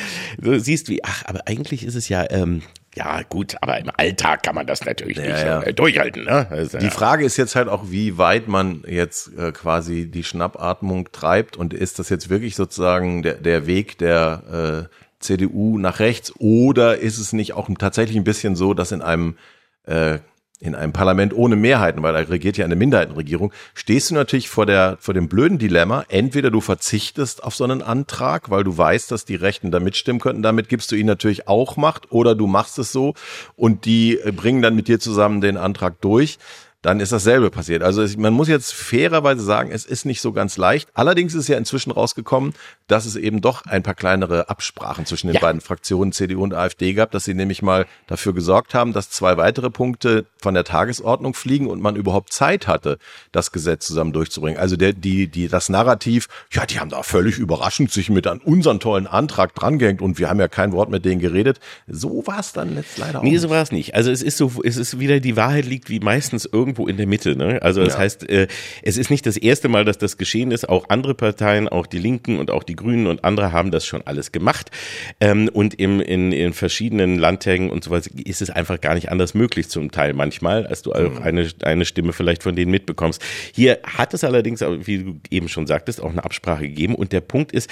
so siehst, wie, ach, aber eigentlich ist es ja, ähm, ja, gut, aber im Alltag kann man das natürlich ja, nicht ja. Äh, durchhalten. Ne? Also, die Frage ist jetzt halt auch, wie weit man jetzt äh, quasi die Schnappatmung treibt und ist das jetzt wirklich sozusagen der, der Weg der äh, CDU nach rechts oder ist es nicht auch tatsächlich ein bisschen so, dass in einem äh, in einem Parlament ohne Mehrheiten, weil da regiert ja eine Minderheitenregierung, stehst du natürlich vor der, vor dem blöden Dilemma. Entweder du verzichtest auf so einen Antrag, weil du weißt, dass die Rechten da mitstimmen könnten. Damit gibst du ihnen natürlich auch Macht oder du machst es so und die bringen dann mit dir zusammen den Antrag durch dann ist dasselbe passiert. Also man muss jetzt fairerweise sagen, es ist nicht so ganz leicht. Allerdings ist ja inzwischen rausgekommen, dass es eben doch ein paar kleinere Absprachen zwischen den ja. beiden Fraktionen CDU und AfD gab, dass sie nämlich mal dafür gesorgt haben, dass zwei weitere Punkte von der Tagesordnung fliegen und man überhaupt Zeit hatte, das Gesetz zusammen durchzubringen. Also der, die, die, das Narrativ, ja, die haben da völlig überraschend sich mit an unseren tollen Antrag drangehängt und wir haben ja kein Wort mit denen geredet. So war es dann jetzt leider auch. Nee, so war es nicht. Also es ist so, es ist wieder die Wahrheit liegt wie meistens irgendwo in der Mitte. Ne? Also das ja. heißt, äh, es ist nicht das erste Mal, dass das geschehen ist. Auch andere Parteien, auch die Linken und auch die Grünen und andere haben das schon alles gemacht. Ähm, und im, in, in verschiedenen Landtagen und so weiter ist es einfach gar nicht anders möglich zum Teil manchmal, als du auch mhm. eine, eine Stimme vielleicht von denen mitbekommst. Hier hat es allerdings, wie du eben schon sagtest, auch eine Absprache gegeben. Und der Punkt ist,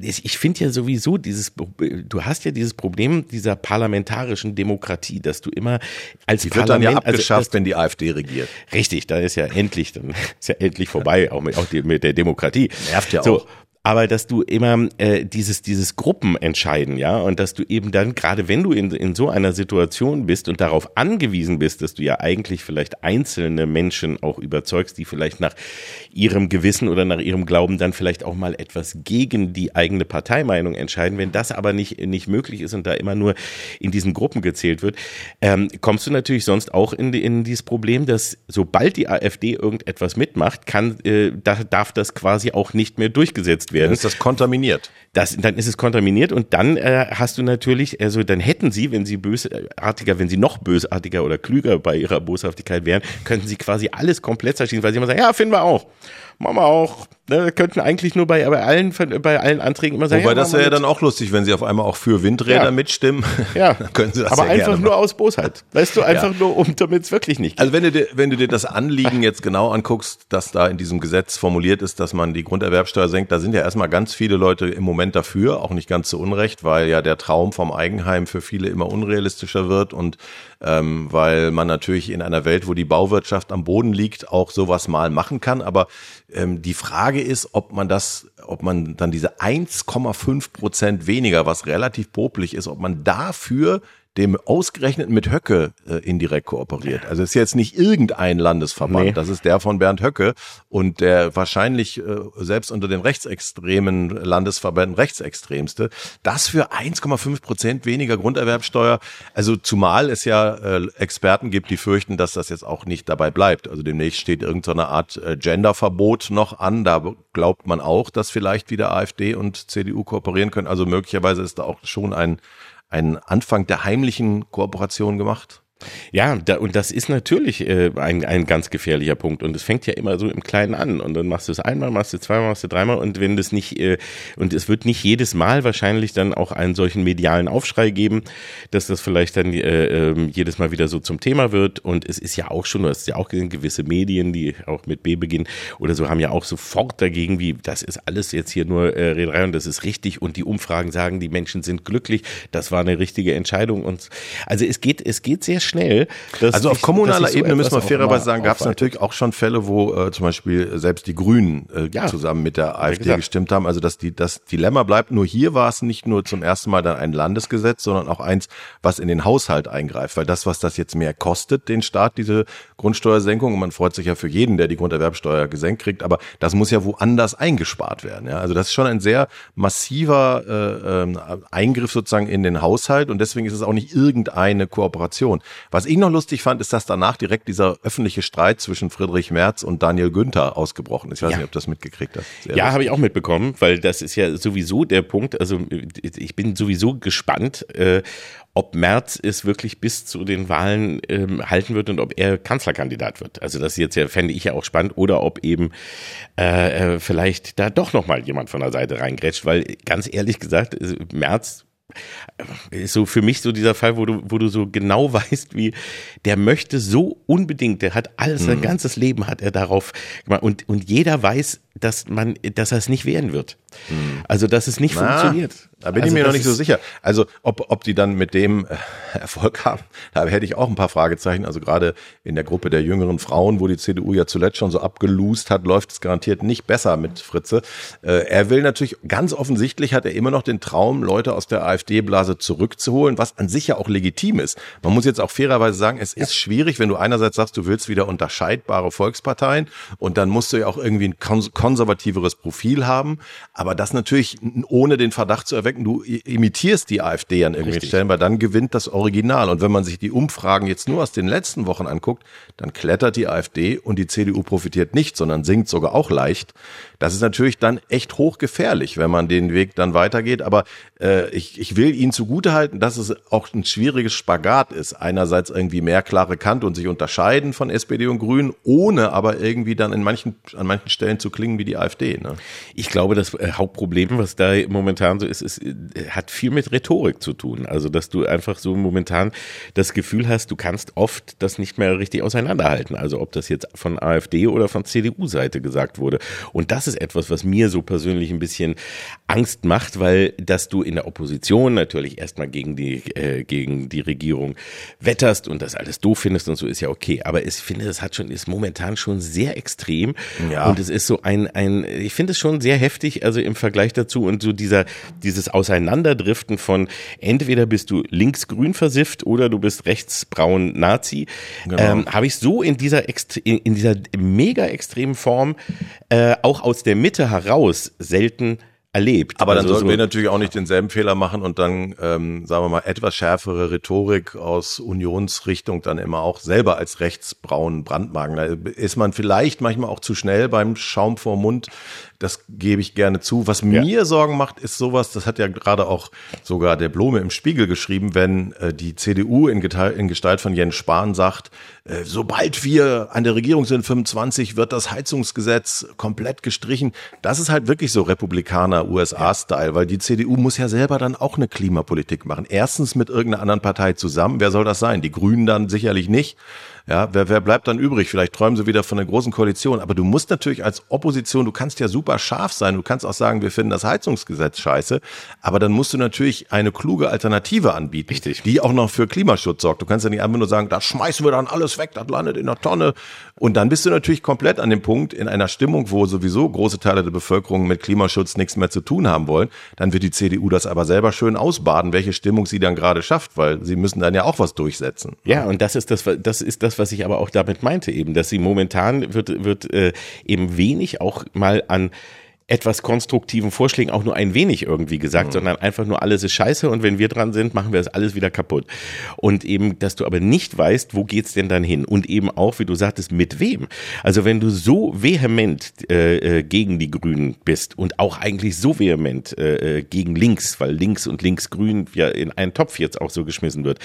ich finde ja sowieso dieses, du hast ja dieses Problem dieser parlamentarischen Demokratie, dass du immer als die wird dann ja also, abgeschafft, also, wenn die AfD regiert. Richtig, da ist ja endlich, dann ist ja endlich vorbei, auch mit, auch die, mit der Demokratie. Nervt ja so, auch aber dass du immer äh, dieses dieses Gruppen entscheiden, ja, und dass du eben dann gerade wenn du in in so einer Situation bist und darauf angewiesen bist, dass du ja eigentlich vielleicht einzelne Menschen auch überzeugst, die vielleicht nach ihrem Gewissen oder nach ihrem Glauben dann vielleicht auch mal etwas gegen die eigene Parteimeinung entscheiden, wenn das aber nicht nicht möglich ist und da immer nur in diesen Gruppen gezählt wird, ähm, kommst du natürlich sonst auch in in dieses Problem, dass sobald die AfD irgendetwas mitmacht, kann äh, da, darf das quasi auch nicht mehr durchgesetzt werden werden. Dann ist das kontaminiert. Das, dann ist es kontaminiert und dann äh, hast du natürlich, also dann hätten sie, wenn sie bösartiger, wenn sie noch bösartiger oder klüger bei ihrer Boshaftigkeit wären, könnten sie quasi alles komplett zerschießen, weil sie immer sagen, ja, finden wir auch machen wir auch. Ne, könnten eigentlich nur bei, bei, allen, bei allen Anträgen immer sagen. Wobei ja, das wäre ja dann auch lustig, wenn sie auf einmal auch für Windräder ja. mitstimmen. Ja, dann können sie das aber einfach nur aus Bosheit. Weißt du, einfach ja. nur, um damit es wirklich nicht geht. Also wenn du, dir, wenn du dir das Anliegen jetzt genau anguckst, dass da in diesem Gesetz formuliert ist, dass man die Grunderwerbsteuer senkt, da sind ja erstmal ganz viele Leute im Moment dafür, auch nicht ganz zu Unrecht, weil ja der Traum vom Eigenheim für viele immer unrealistischer wird und ähm, weil man natürlich in einer Welt, wo die Bauwirtschaft am Boden liegt, auch sowas mal machen kann. Aber ähm, die Frage ist, ob man das, ob man dann diese 1,5 Prozent weniger, was relativ popelig ist, ob man dafür dem ausgerechnet mit Höcke äh, indirekt kooperiert. Also es ist jetzt nicht irgendein Landesverband, nee. das ist der von Bernd Höcke und der wahrscheinlich äh, selbst unter den rechtsextremen Landesverbänden rechtsextremste. Das für 1,5 Prozent weniger Grunderwerbsteuer, also zumal es ja äh, Experten gibt, die fürchten, dass das jetzt auch nicht dabei bleibt. Also demnächst steht irgendeine so Art äh, Genderverbot noch an. Da glaubt man auch, dass vielleicht wieder AfD und CDU kooperieren können. Also möglicherweise ist da auch schon ein einen Anfang der heimlichen Kooperation gemacht? Ja, da, und das ist natürlich äh, ein, ein ganz gefährlicher Punkt. Und es fängt ja immer so im Kleinen an. Und dann machst du es einmal, machst du zweimal, machst du dreimal. Und wenn das nicht, äh, und es wird nicht jedes Mal wahrscheinlich dann auch einen solchen medialen Aufschrei geben, dass das vielleicht dann äh, äh, jedes Mal wieder so zum Thema wird. Und es ist ja auch schon, du hast ja auch gesehen, gewisse Medien, die auch mit B beginnen oder so, haben ja auch sofort dagegen, wie das ist alles jetzt hier nur äh, Rederei und das ist richtig. Und die Umfragen sagen, die Menschen sind glücklich. Das war eine richtige Entscheidung. Und also es geht, es geht sehr schnell. Also auf ich, kommunaler Ebene so müssen wir fairerweise sagen, gab es natürlich auch schon Fälle, wo äh, zum Beispiel selbst die Grünen äh, ja, zusammen mit der AfD gestimmt haben. Also dass die, das Dilemma bleibt. Nur hier war es nicht nur zum ersten Mal dann ein Landesgesetz, sondern auch eins, was in den Haushalt eingreift. Weil das, was das jetzt mehr kostet, den Staat, diese Grundsteuersenkung, und man freut sich ja für jeden, der die Grunderwerbsteuer gesenkt kriegt, aber das muss ja woanders eingespart werden. Ja? Also das ist schon ein sehr massiver äh, äh, Eingriff sozusagen in den Haushalt und deswegen ist es auch nicht irgendeine Kooperation. Was ich noch lustig fand, ist, dass danach direkt dieser öffentliche Streit zwischen Friedrich Merz und Daniel Günther ausgebrochen ist. Ich weiß ja. nicht, ob du das mitgekriegt hast. Sehr ja, habe ich auch mitbekommen, weil das ist ja sowieso der Punkt. Also ich bin sowieso gespannt, äh, ob Merz es wirklich bis zu den Wahlen ähm, halten wird und ob er Kanzlerkandidat wird. Also das jetzt ja fände ich ja auch spannend oder ob eben äh, äh vielleicht da doch noch mal jemand von der Seite reingrätscht, weil ganz ehrlich gesagt, Merz ist so für mich so dieser Fall, wo du, wo du so genau weißt, wie der möchte so unbedingt, der hat alles, sein mhm. ganzes Leben hat er darauf gemacht und, und jeder weiß, dass man, dass er es nicht werden wird. Mhm. Also, dass es nicht Na, funktioniert. Da bin also, ich mir noch nicht so sicher. Also, ob, ob die dann mit dem äh, Erfolg haben, da hätte ich auch ein paar Fragezeichen. Also gerade in der Gruppe der jüngeren Frauen, wo die CDU ja zuletzt schon so abgelust hat, läuft es garantiert nicht besser mit Fritze. Äh, er will natürlich, ganz offensichtlich hat er immer noch den Traum, Leute aus der AfD-Blase zurückzuholen, was an sich ja auch legitim ist. Man muss jetzt auch fairerweise sagen, es ist schwierig, wenn du einerseits sagst, du willst wieder unterscheidbare Volksparteien und dann musst du ja auch irgendwie ein konservativeres Profil haben. Aber das natürlich ohne den Verdacht zu erwecken, du imitierst die AfD an irgendwelchen Richtig. Stellen, weil dann gewinnt das Original. Und wenn man sich die Umfragen jetzt nur aus den letzten Wochen anguckt, dann klettert die AfD und die CDU profitiert nicht, sondern sinkt sogar auch leicht. Das ist natürlich dann echt hochgefährlich, wenn man den Weg dann weitergeht. Aber äh, ich, ich will Ihnen zugutehalten, dass es auch ein schwieriges Spagat ist. Einerseits irgendwie mehr klare Kante und sich unterscheiden von SPD und Grünen, ohne aber irgendwie dann in manchen, an manchen Stellen zu klingen wie die AfD. Ne? Ich glaube, das äh, Hauptproblem, was da momentan so ist, ist, äh, hat viel mit Rhetorik zu tun. Also, dass du einfach so momentan das Gefühl hast, du kannst oft das nicht mehr richtig auseinanderhalten. Also, ob das jetzt von AfD oder von CDU-Seite gesagt wurde. Und das ist etwas, was mir so persönlich ein bisschen Angst macht, weil dass du in der Opposition natürlich erstmal gegen die äh, gegen die Regierung wetterst und das alles doof findest und so ist ja okay, aber ich finde, das hat schon ist momentan schon sehr extrem ja. und es ist so ein ein ich finde es schon sehr heftig, also im Vergleich dazu und so dieser dieses Auseinanderdriften von entweder bist du linksgrün versifft oder du bist rechtsbraun Nazi, genau. ähm, habe ich so in dieser in, in dieser mega extremen Form äh, auch aus der Mitte heraus selten erlebt. Aber dann also sollten so wir natürlich auch nicht denselben Fehler machen und dann, ähm, sagen wir mal, etwas schärfere Rhetorik aus Unionsrichtung dann immer auch selber als rechtsbraunen Brandmagen. Da ist man vielleicht manchmal auch zu schnell beim Schaum vor Mund. Das gebe ich gerne zu. Was ja. mir Sorgen macht, ist sowas, das hat ja gerade auch sogar der Blome im Spiegel geschrieben, wenn äh, die CDU in, in, Gestalt von Jens Spahn sagt, äh, sobald wir an der Regierung sind, 25, wird das Heizungsgesetz komplett gestrichen. Das ist halt wirklich so Republikaner USA-Style, weil die CDU muss ja selber dann auch eine Klimapolitik machen. Erstens mit irgendeiner anderen Partei zusammen. Wer soll das sein? Die Grünen dann sicherlich nicht. Ja, wer, wer bleibt dann übrig? Vielleicht träumen sie wieder von einer großen Koalition. Aber du musst natürlich als Opposition, du kannst ja super scharf sein. Du kannst auch sagen, wir finden das Heizungsgesetz scheiße. Aber dann musst du natürlich eine kluge Alternative anbieten, Richtig. die auch noch für Klimaschutz sorgt. Du kannst ja nicht einfach nur sagen, da schmeißen wir dann alles weg, das landet in der Tonne. Und dann bist du natürlich komplett an dem Punkt in einer Stimmung, wo sowieso große Teile der Bevölkerung mit Klimaschutz nichts mehr zu tun haben wollen. Dann wird die CDU das aber selber schön ausbaden, welche Stimmung sie dann gerade schafft, weil sie müssen dann ja auch was durchsetzen. Ja, und das ist das, das ist das, was ich aber auch damit meinte eben, dass sie momentan wird, wird äh, eben wenig auch mal an etwas konstruktiven Vorschlägen auch nur ein wenig irgendwie gesagt, mhm. sondern einfach nur alles ist scheiße und wenn wir dran sind, machen wir das alles wieder kaputt. Und eben, dass du aber nicht weißt, wo geht's denn dann hin? Und eben auch, wie du sagtest, mit wem? Also wenn du so vehement äh, äh gegen die Grünen bist und auch eigentlich so vehement äh, äh, gegen links, weil links und links-grün ja in einen Topf jetzt auch so geschmissen wird,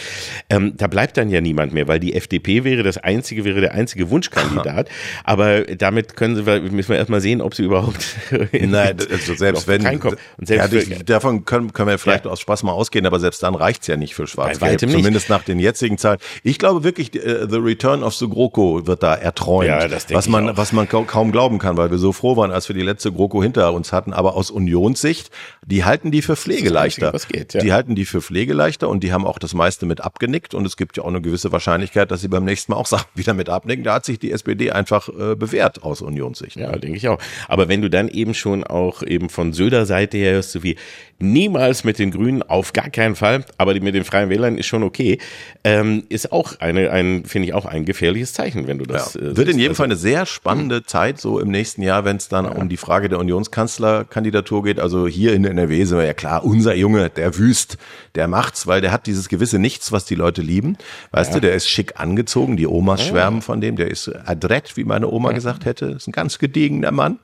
ähm, da bleibt dann ja niemand mehr, weil die FDP wäre das einzige, wäre der einzige Wunschkandidat. Aber damit können sie, müssen wir erstmal sehen, ob sie überhaupt Nein, also selbst wenn. Und selbst ja, für, davon können, können wir vielleicht ja. aus Spaß mal ausgehen, aber selbst dann reicht's ja nicht für Schwarz-Gelb. Zumindest nach den jetzigen Zahlen. Ich glaube wirklich, uh, The Return of the GroKo wird da erträumt. Ja, das was man, was man kaum glauben kann, weil wir so froh waren, als wir die letzte GroKo hinter uns hatten. Aber aus Unionssicht, die halten die für Pflegeleichter. Das Einzige, geht, ja. Die halten die für Pflegeleichter und die haben auch das meiste mit abgenickt. Und es gibt ja auch eine gewisse Wahrscheinlichkeit, dass sie beim nächsten Mal auch Sachen wieder mit abnicken. Da hat sich die SPD einfach äh, bewährt aus Unionssicht. Ja, denke ich auch. Aber wenn du dann eben schon auch eben von Söder Seite her hörst, so wie niemals mit den Grünen, auf gar keinen Fall, aber mit den Freien Wählern ist schon okay, ähm, ist auch eine, ein, finde ich auch ein gefährliches Zeichen, wenn du das. Ja. Äh, Wird in jedem also, Fall eine sehr spannende mh. Zeit so im nächsten Jahr, wenn es dann ja. um die Frage der Unionskanzlerkandidatur geht. Also hier in NRW sind wir ja klar, unser Junge, der Wüst, der macht's, weil der hat dieses gewisse Nichts, was die Leute lieben. Weißt ja. du, der ist schick angezogen, die Omas schwärmen von dem, der ist adrett, wie meine Oma gesagt hätte, ist ein ganz gediegener Mann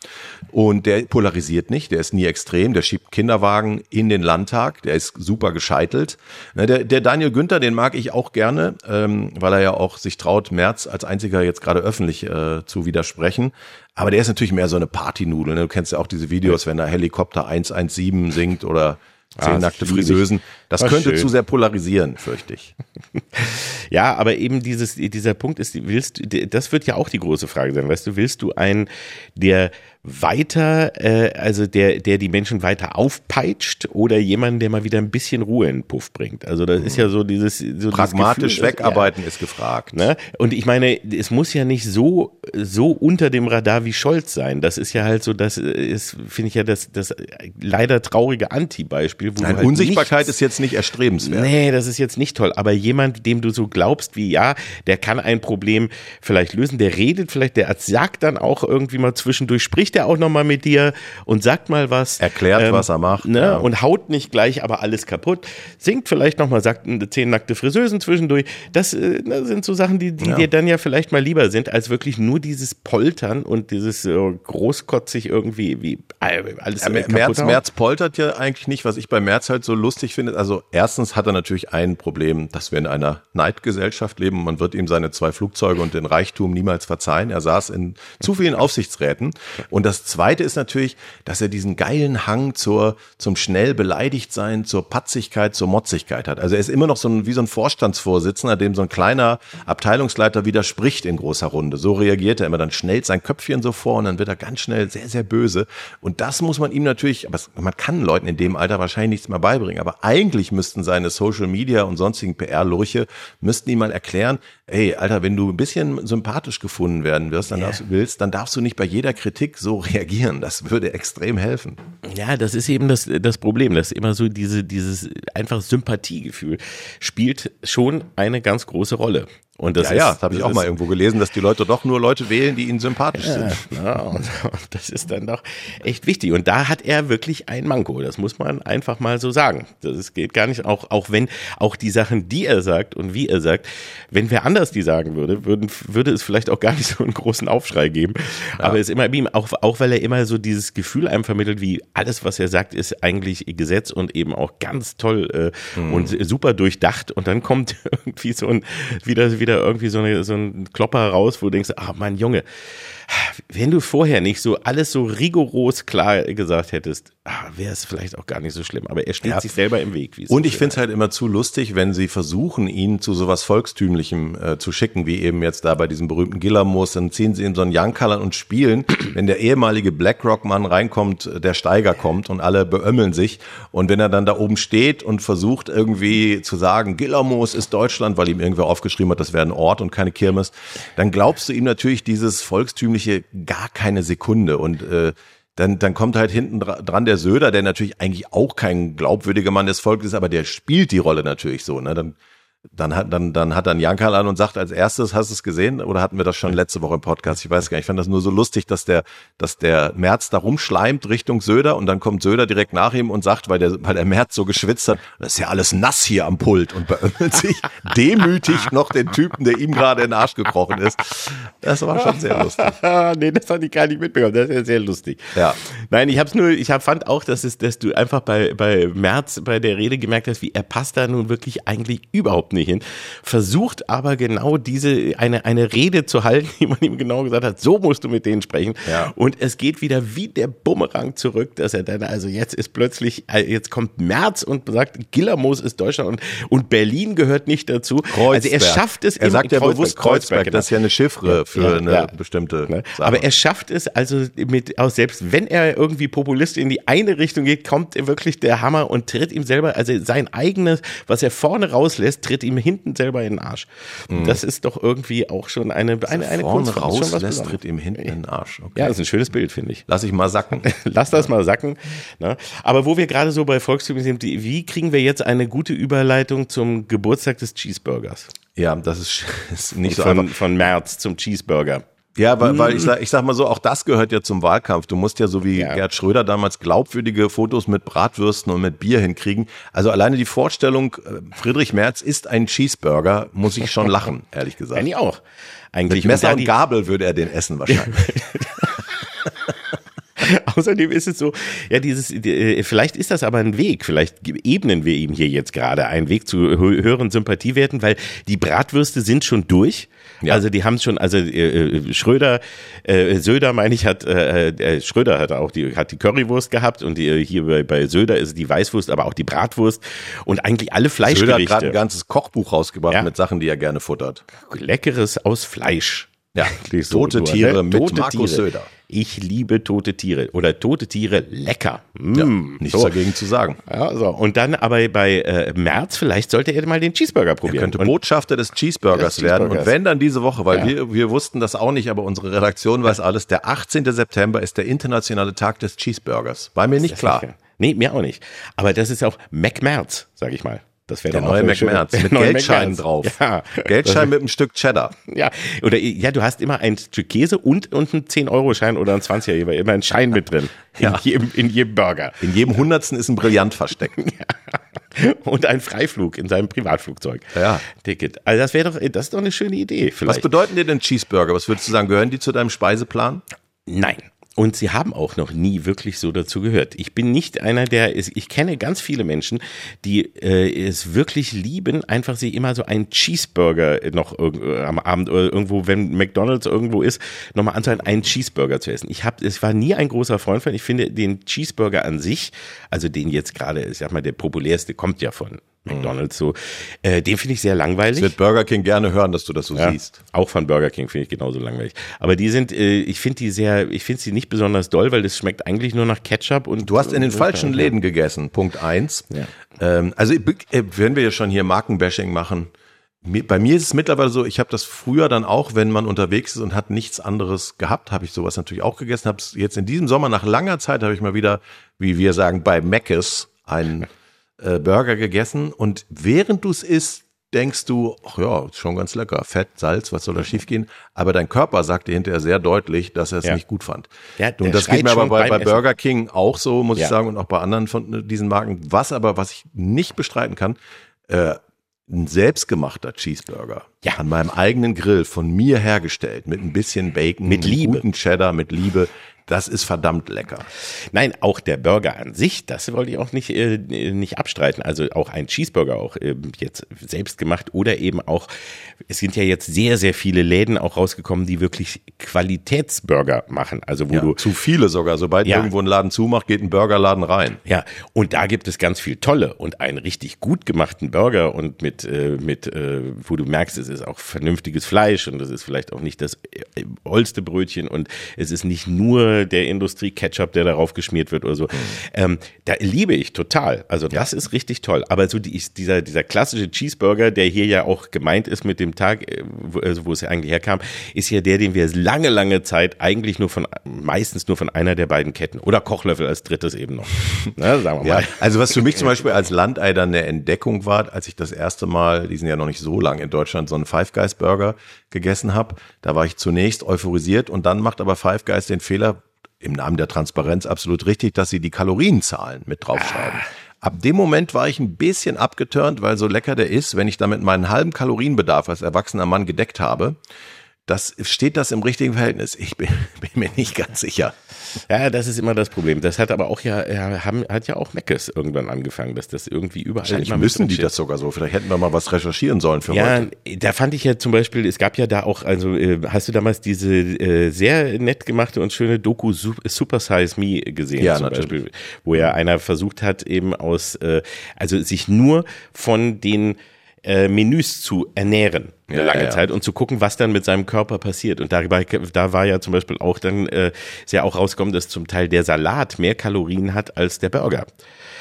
und der polarisiert nicht, der ist nie extrem, der schiebt Kinderwagen in den Landtag, der ist super gescheitelt. Der, der Daniel Günther, den mag ich auch gerne, ähm, weil er ja auch sich traut, Merz als einziger jetzt gerade öffentlich äh, zu widersprechen. Aber der ist natürlich mehr so eine Partynudel. Ne? Du kennst ja auch diese Videos, wenn da Helikopter 117 singt oder Zehn ah, nackte Friseusen. Das War könnte schön. zu sehr polarisieren, fürchte ich. ja, aber eben dieses, dieser Punkt ist, willst du, das wird ja auch die große Frage sein, weißt du, willst du einen, der weiter, äh, also der, der die Menschen weiter aufpeitscht oder jemanden, der mal wieder ein bisschen Ruhe in den Puff bringt. Also das ist ja so dieses so pragmatisch Gefühl, wegarbeiten ja, ist gefragt. Ne? Und ich meine, es muss ja nicht so so unter dem Radar wie Scholz sein. Das ist ja halt so, das ist finde ich ja das das leider traurige Anti-Beispiel. Nein, halt Unsichtbarkeit nichts, ist jetzt nicht erstrebenswert. Nee, das ist jetzt nicht toll. Aber jemand, dem du so glaubst, wie ja, der kann ein Problem vielleicht lösen, der redet vielleicht, der sagt dann auch irgendwie mal zwischendurch, spricht er auch nochmal mit dir und sagt mal was. Erklärt, ähm, was er macht. Ne? Ja. Und haut nicht gleich aber alles kaputt. Singt vielleicht nochmal, sagt zehn nackte Friseusen zwischendurch. Das, äh, sind so Sachen, die, die ja. dir dann ja vielleicht mal lieber sind, als wirklich nur dieses Poltern und dieses äh, großkotzig irgendwie wie äh, alles ja, Merz, Merz poltert ja eigentlich nicht, was ich bei Merz halt so lustig finde. Also erstens hat er natürlich ein Problem, dass wir in einer Neidgesellschaft leben. Man wird ihm seine zwei Flugzeuge und den Reichtum niemals verzeihen. Er saß in zu vielen Aufsichtsräten und das Zweite ist natürlich, dass er diesen geilen Hang zur, zum schnell beleidigt sein, zur Patzigkeit, zur Motzigkeit hat. Also er ist immer noch so ein, wie so ein Vorstandsvorsitzender, dem so ein kleiner Abteilungsleiter widerspricht in großer Runde. So reagiert er immer. Dann schnellt sein Köpfchen so vor und dann wird er ganz schnell sehr, sehr böse. Und das muss man ihm natürlich, aber man kann Leuten in dem Alter wahrscheinlich nichts mehr beibringen. Aber eigentlich müssten seine Social Media und sonstigen PR-Lurche, müssten ihm mal erklären, ey, Alter, wenn du ein bisschen sympathisch gefunden werden wirst, dann yeah. darfst, willst, dann darfst du nicht bei jeder Kritik so reagieren. Das würde extrem helfen. Ja, das ist eben das, das Problem, dass immer so diese, dieses einfach Sympathiegefühl spielt schon eine ganz große Rolle. Und das ja, ist, ja, das habe ich auch mal irgendwo gelesen, dass die Leute doch nur Leute wählen, die ihnen sympathisch ja, sind. Ja, und, und, das ist dann doch echt wichtig. Und da hat er wirklich ein Manko. Das muss man einfach mal so sagen. Das geht gar nicht, auch, auch wenn, auch die Sachen, die er sagt und wie er sagt, wenn wer anders die sagen würde, würden, würde es vielleicht auch gar nicht so einen großen Aufschrei geben. Ja. Aber es ist immer ihm, auch, auch weil er immer so dieses Gefühl einem vermittelt, wie alles, was er sagt, ist eigentlich Gesetz und eben auch ganz toll äh, mhm. und super durchdacht. Und dann kommt irgendwie so ein, wieder, wieder wieder irgendwie so, eine, so ein Klopper raus, wo du denkst, ah, mein Junge, wenn du vorher nicht so alles so rigoros klar gesagt hättest, ah, wäre es vielleicht auch gar nicht so schlimm. Aber er steht ja. sich selber im Weg. Und ich finde es halt immer zu lustig, wenn sie versuchen, ihn zu sowas Volkstümlichem äh, zu schicken, wie eben jetzt da bei diesem berühmten Gillermoos, dann ziehen sie ihm so einen Jankalern und spielen. wenn der ehemalige Blackrock-Mann reinkommt, der Steiger kommt und alle beömmeln sich. Und wenn er dann da oben steht und versucht irgendwie zu sagen, Gillermoos ist Deutschland, weil ihm irgendwer aufgeschrieben hat, das wäre ein Ort und keine Kirmes, dann glaubst du ihm natürlich dieses volkstümliche gar keine Sekunde. Und äh, dann, dann kommt halt hinten dran der Söder, der natürlich eigentlich auch kein glaubwürdiger Mann des Volkes ist, aber der spielt die Rolle natürlich so. Ne? Dann Dann hat, dann, dann hat dann Janka an und sagt als erstes, hast du es gesehen? Oder hatten wir das schon letzte Woche im Podcast? Ich weiß gar nicht. Ich fand das nur so lustig, dass der, dass der Merz da rumschleimt Richtung Söder und dann kommt Söder direkt nach ihm und sagt, weil der, weil der Merz so geschwitzt hat, das ist ja alles nass hier am Pult und beömmelt sich demütig noch den Typen, der ihm gerade in den Arsch gekrochen ist. Das war schon sehr lustig. nee, das hatte ich gar nicht mitbekommen. Das ist ja sehr lustig. Ja. Nein, ich hab's nur, ich hab, fand auch, dass es, dass du einfach bei, bei Merz bei der Rede gemerkt hast, wie er passt da nun wirklich eigentlich überhaupt nicht hin. Versucht aber genau diese, eine, eine Rede zu halten, die man ihm genau gesagt hat, so musst du mit denen sprechen. Ja. Und es geht wieder wie der Bumerang zurück, dass er dann, also jetzt ist plötzlich, äh, jetzt kommt Merz und sagt, Gillermoos ist Deutschland und, und Berlin gehört nicht dazu. Kreuzberg. Also er schafft es Er sagt ja Kreuzberg, bewusst Kreuzberg, genau. das ist ja eine Chiffre für Ja, eine ja. bestimmte Ne? Sache. Aber er schafft es also mit, auch selbst wenn er irgendwie Populist in die eine Richtung geht, kommt wirklich der Hammer und tritt ihm selber, also sein eigenes, was er vorne rauslässt, tritt ihm hinten selber in den Arsch. Das ist doch irgendwie auch schon eine, eine, eine vorne Kunst, rauslässt, tritt ihm hinten in den Arsch. Okay. Ja, das ist ein schönes Bild, finde ich. Lass ich mal sacken. Lass das mal sacken. Ne? Aber wo wir gerade so bei Volkstümern sind, wie kriegen wir jetzt eine gute Überleitung zum Geburtstag des Cheeseburgers? Ja, das ist, ist nicht so von, einfach. von März zum Cheeseburger. Ja, weil, weil ich, sag, ich sag mal so, auch das gehört ja zum Wahlkampf. Du musst ja so wie Ja. Gerd Schröder damals glaubwürdige Fotos mit Bratwürsten und mit Bier hinkriegen. Also alleine die Vorstellung, äh, Friedrich Merz isst ein Cheeseburger, muss ich schon lachen, ehrlich gesagt. Kann ich auch. Eigentlich. Mit Messer und die- Gabel würde er den essen wahrscheinlich. Außerdem ist es so, ja, dieses, äh, vielleicht ist das aber ein Weg, vielleicht ebnen wir ihm hier jetzt gerade einen Weg zu hö- höheren Sympathiewerten, weil die Bratwürste sind schon durch. Ja. Also die haben schon, also äh, äh, Schröder, äh, Söder meine ich, hat, äh, äh, Schröder hat auch die, hat die Currywurst gehabt und die, hier bei, bei Söder ist die Weißwurst, aber auch die Bratwurst und eigentlich alle Schröder hat Fleischgerichte. gerade ein ganzes Kochbuch rausgebracht Ja. mit Sachen, die er gerne futtert. Leckeres aus Fleisch. Ja, tote nur, Tiere mit Tote Markus Tiere. Söder. Ich liebe tote Tiere oder tote Tiere lecker. Ja, Mm, nichts so. dagegen zu sagen. Ja, so. Und dann aber bei äh, März, vielleicht sollte er mal den Cheeseburger Er probieren. könnte und, Botschafter des Cheeseburgers Des werden. Cheeseburgers. Und wenn dann diese Woche, weil Ja. wir, wir wussten das auch nicht, aber unsere Redaktion weiß alles, der 18. September ist der internationale Tag des Cheeseburgers. War mir nicht klar. Nee, mir auch nicht. Aber das ist auch McMerz, sag ich mal. Das wäre Der neue schöne- McMerz mit neue Geldscheinen drauf. Ja. Geldschein mit einem Stück Cheddar. Ja, oder ja, du hast immer ein Stück Käse und, und einen 10-Euro-Schein oder einen 20er, immer, immer ein Schein mit drin. In, Ja. jedem, in jedem Burger. In jedem Hundertsten ist ein Brillant versteckt. Und ein Freiflug in seinem Privatflugzeug. Ja. Ticket. Also das wäre doch, das ist doch eine schöne Idee. Was Vielleicht. bedeuten dir denn Cheeseburger? Was würdest du sagen? Gehören die zu deinem Speiseplan? Nein. Und sie haben auch noch nie wirklich so dazu gehört. Ich bin nicht einer, der ist, ich kenne ganz viele Menschen, die äh, es wirklich lieben, einfach sich immer so einen Cheeseburger noch äh, am Abend oder irgendwo, wenn McDonalds irgendwo ist, nochmal anzuhalten, einen Cheeseburger zu essen. Ich habe, es war nie ein großer Freund von. Ich finde den Cheeseburger an sich, also den jetzt gerade, ich sag mal, der populärste kommt ja von McDonalds so, äh, den finde ich sehr langweilig. Wird Burger King gerne hören, dass du das so Ja, siehst. Auch von Burger King finde ich genauso langweilig. Aber die sind, äh, ich finde die sehr, ich finde sie nicht besonders doll, weil das schmeckt eigentlich nur nach Ketchup und Du hast in den falschen Läden gegessen. Punkt eins. Ja. Ähm, also äh, wenn wir ja schon hier Markenbashing machen, bei mir ist es mittlerweile so, ich habe das früher dann auch, wenn man unterwegs ist und hat nichts anderes gehabt, habe ich sowas natürlich auch gegessen. Habe es jetzt in diesem Sommer nach langer Zeit habe ich mal wieder, wie wir sagen, bei Mc's einen äh, Burger gegessen und während du es isst, denkst du, ach ja, ist schon ganz lecker, Fett, Salz, was soll da schiefgehen? Aber dein Körper sagt dir hinterher sehr deutlich, dass er es Ja. nicht gut fand. Der und das geht mir aber bei, bei. Burger King auch so, muss Ja. ich sagen, und auch bei anderen von diesen Marken. Was aber, was ich nicht bestreiten kann, äh, ein selbstgemachter Cheeseburger Ja. an meinem eigenen Grill von mir hergestellt mit ein bisschen Bacon, Mit Liebe. guten Cheddar, mit Liebe. Das ist verdammt lecker. Nein, auch der Burger an sich, das wollte ich auch nicht, äh, nicht abstreiten. Also auch ein Cheeseburger auch äh, jetzt selbst gemacht oder eben auch, es sind ja jetzt sehr, sehr viele Läden auch rausgekommen, die wirklich Qualitätsburger machen. Also wo Ja, du zu viele sogar. Sobald Ja. irgendwo ein Laden zumacht, geht ein Burgerladen rein. Ja, und da gibt es ganz viel tolle und einen richtig gut gemachten Burger und mit, äh, mit äh, wo du merkst, es ist auch vernünftiges Fleisch und es ist vielleicht auch nicht das äh, ollste Brötchen und es ist nicht nur nur der Industrie-Ketchup, der darauf geschmiert wird oder so. Mhm. Ähm, da liebe ich total. Also das ja. ist richtig toll. Aber so die, dieser, dieser klassische Cheeseburger, der hier ja auch gemeint ist mit dem Tag, äh, wo, also wo es ja eigentlich herkam, ist ja der, den wir lange, lange Zeit eigentlich nur von, meistens nur von einer der beiden Ketten oder Kochlöffel als drittes eben noch. Na, sagen wir mal. Ja, also was für mich zum Beispiel als Landei dann eine Entdeckung war, als ich das erste Mal, die sind ja noch nicht so lang in Deutschland, so einen Five Guys Burger gegessen habe, da war ich zunächst euphorisiert und dann macht aber Five Guys den Fehler, im Namen der Transparenz absolut richtig, dass sie die Kalorienzahlen mit draufschreiben. Ab dem Moment war ich ein bisschen abgeturnt, weil so lecker der ist, wenn ich damit meinen halben Kalorienbedarf als erwachsener Mann gedeckt habe, das, steht das im richtigen Verhältnis? Ich bin, bin, mir nicht ganz sicher. Ja, das ist immer das Problem. Das hat aber auch ja, ja haben, hat ja auch Meckes irgendwann angefangen, dass das irgendwie überall Wahrscheinlich müssen die das sogar so. Vielleicht hätten wir mal was recherchieren sollen für ja, heute. Ja, da fand ich ja zum Beispiel, es gab ja da auch, also äh, hast du damals diese äh, sehr nett gemachte und schöne Doku Super Size Me gesehen ja, zum natürlich. Beispiel, wo ja einer versucht hat eben aus, äh, also sich nur von den äh, Menüs zu ernähren eine lange ja. Zeit und zu gucken, was dann mit seinem Körper passiert. Und dabei, da war ja zum Beispiel auch dann äh, ja auch rausgekommen, dass zum Teil der Salat mehr Kalorien hat als der Burger.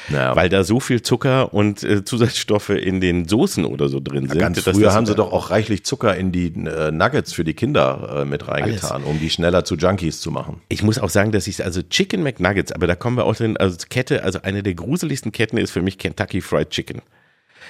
Ja. Weil da so viel Zucker und äh, Zusatzstoffe in den Soßen oder so drin sind. Ganz früher haben sie doch auch reichlich Zucker in die äh, Nuggets für die Kinder äh, mit reingetan, alles. um die schneller zu Junkies zu machen. Ich muss auch sagen, dass ich also Chicken McNuggets, aber da kommen wir auch drin, also Kette, also eine der gruseligsten Ketten ist für mich Kentucky Fried Chicken.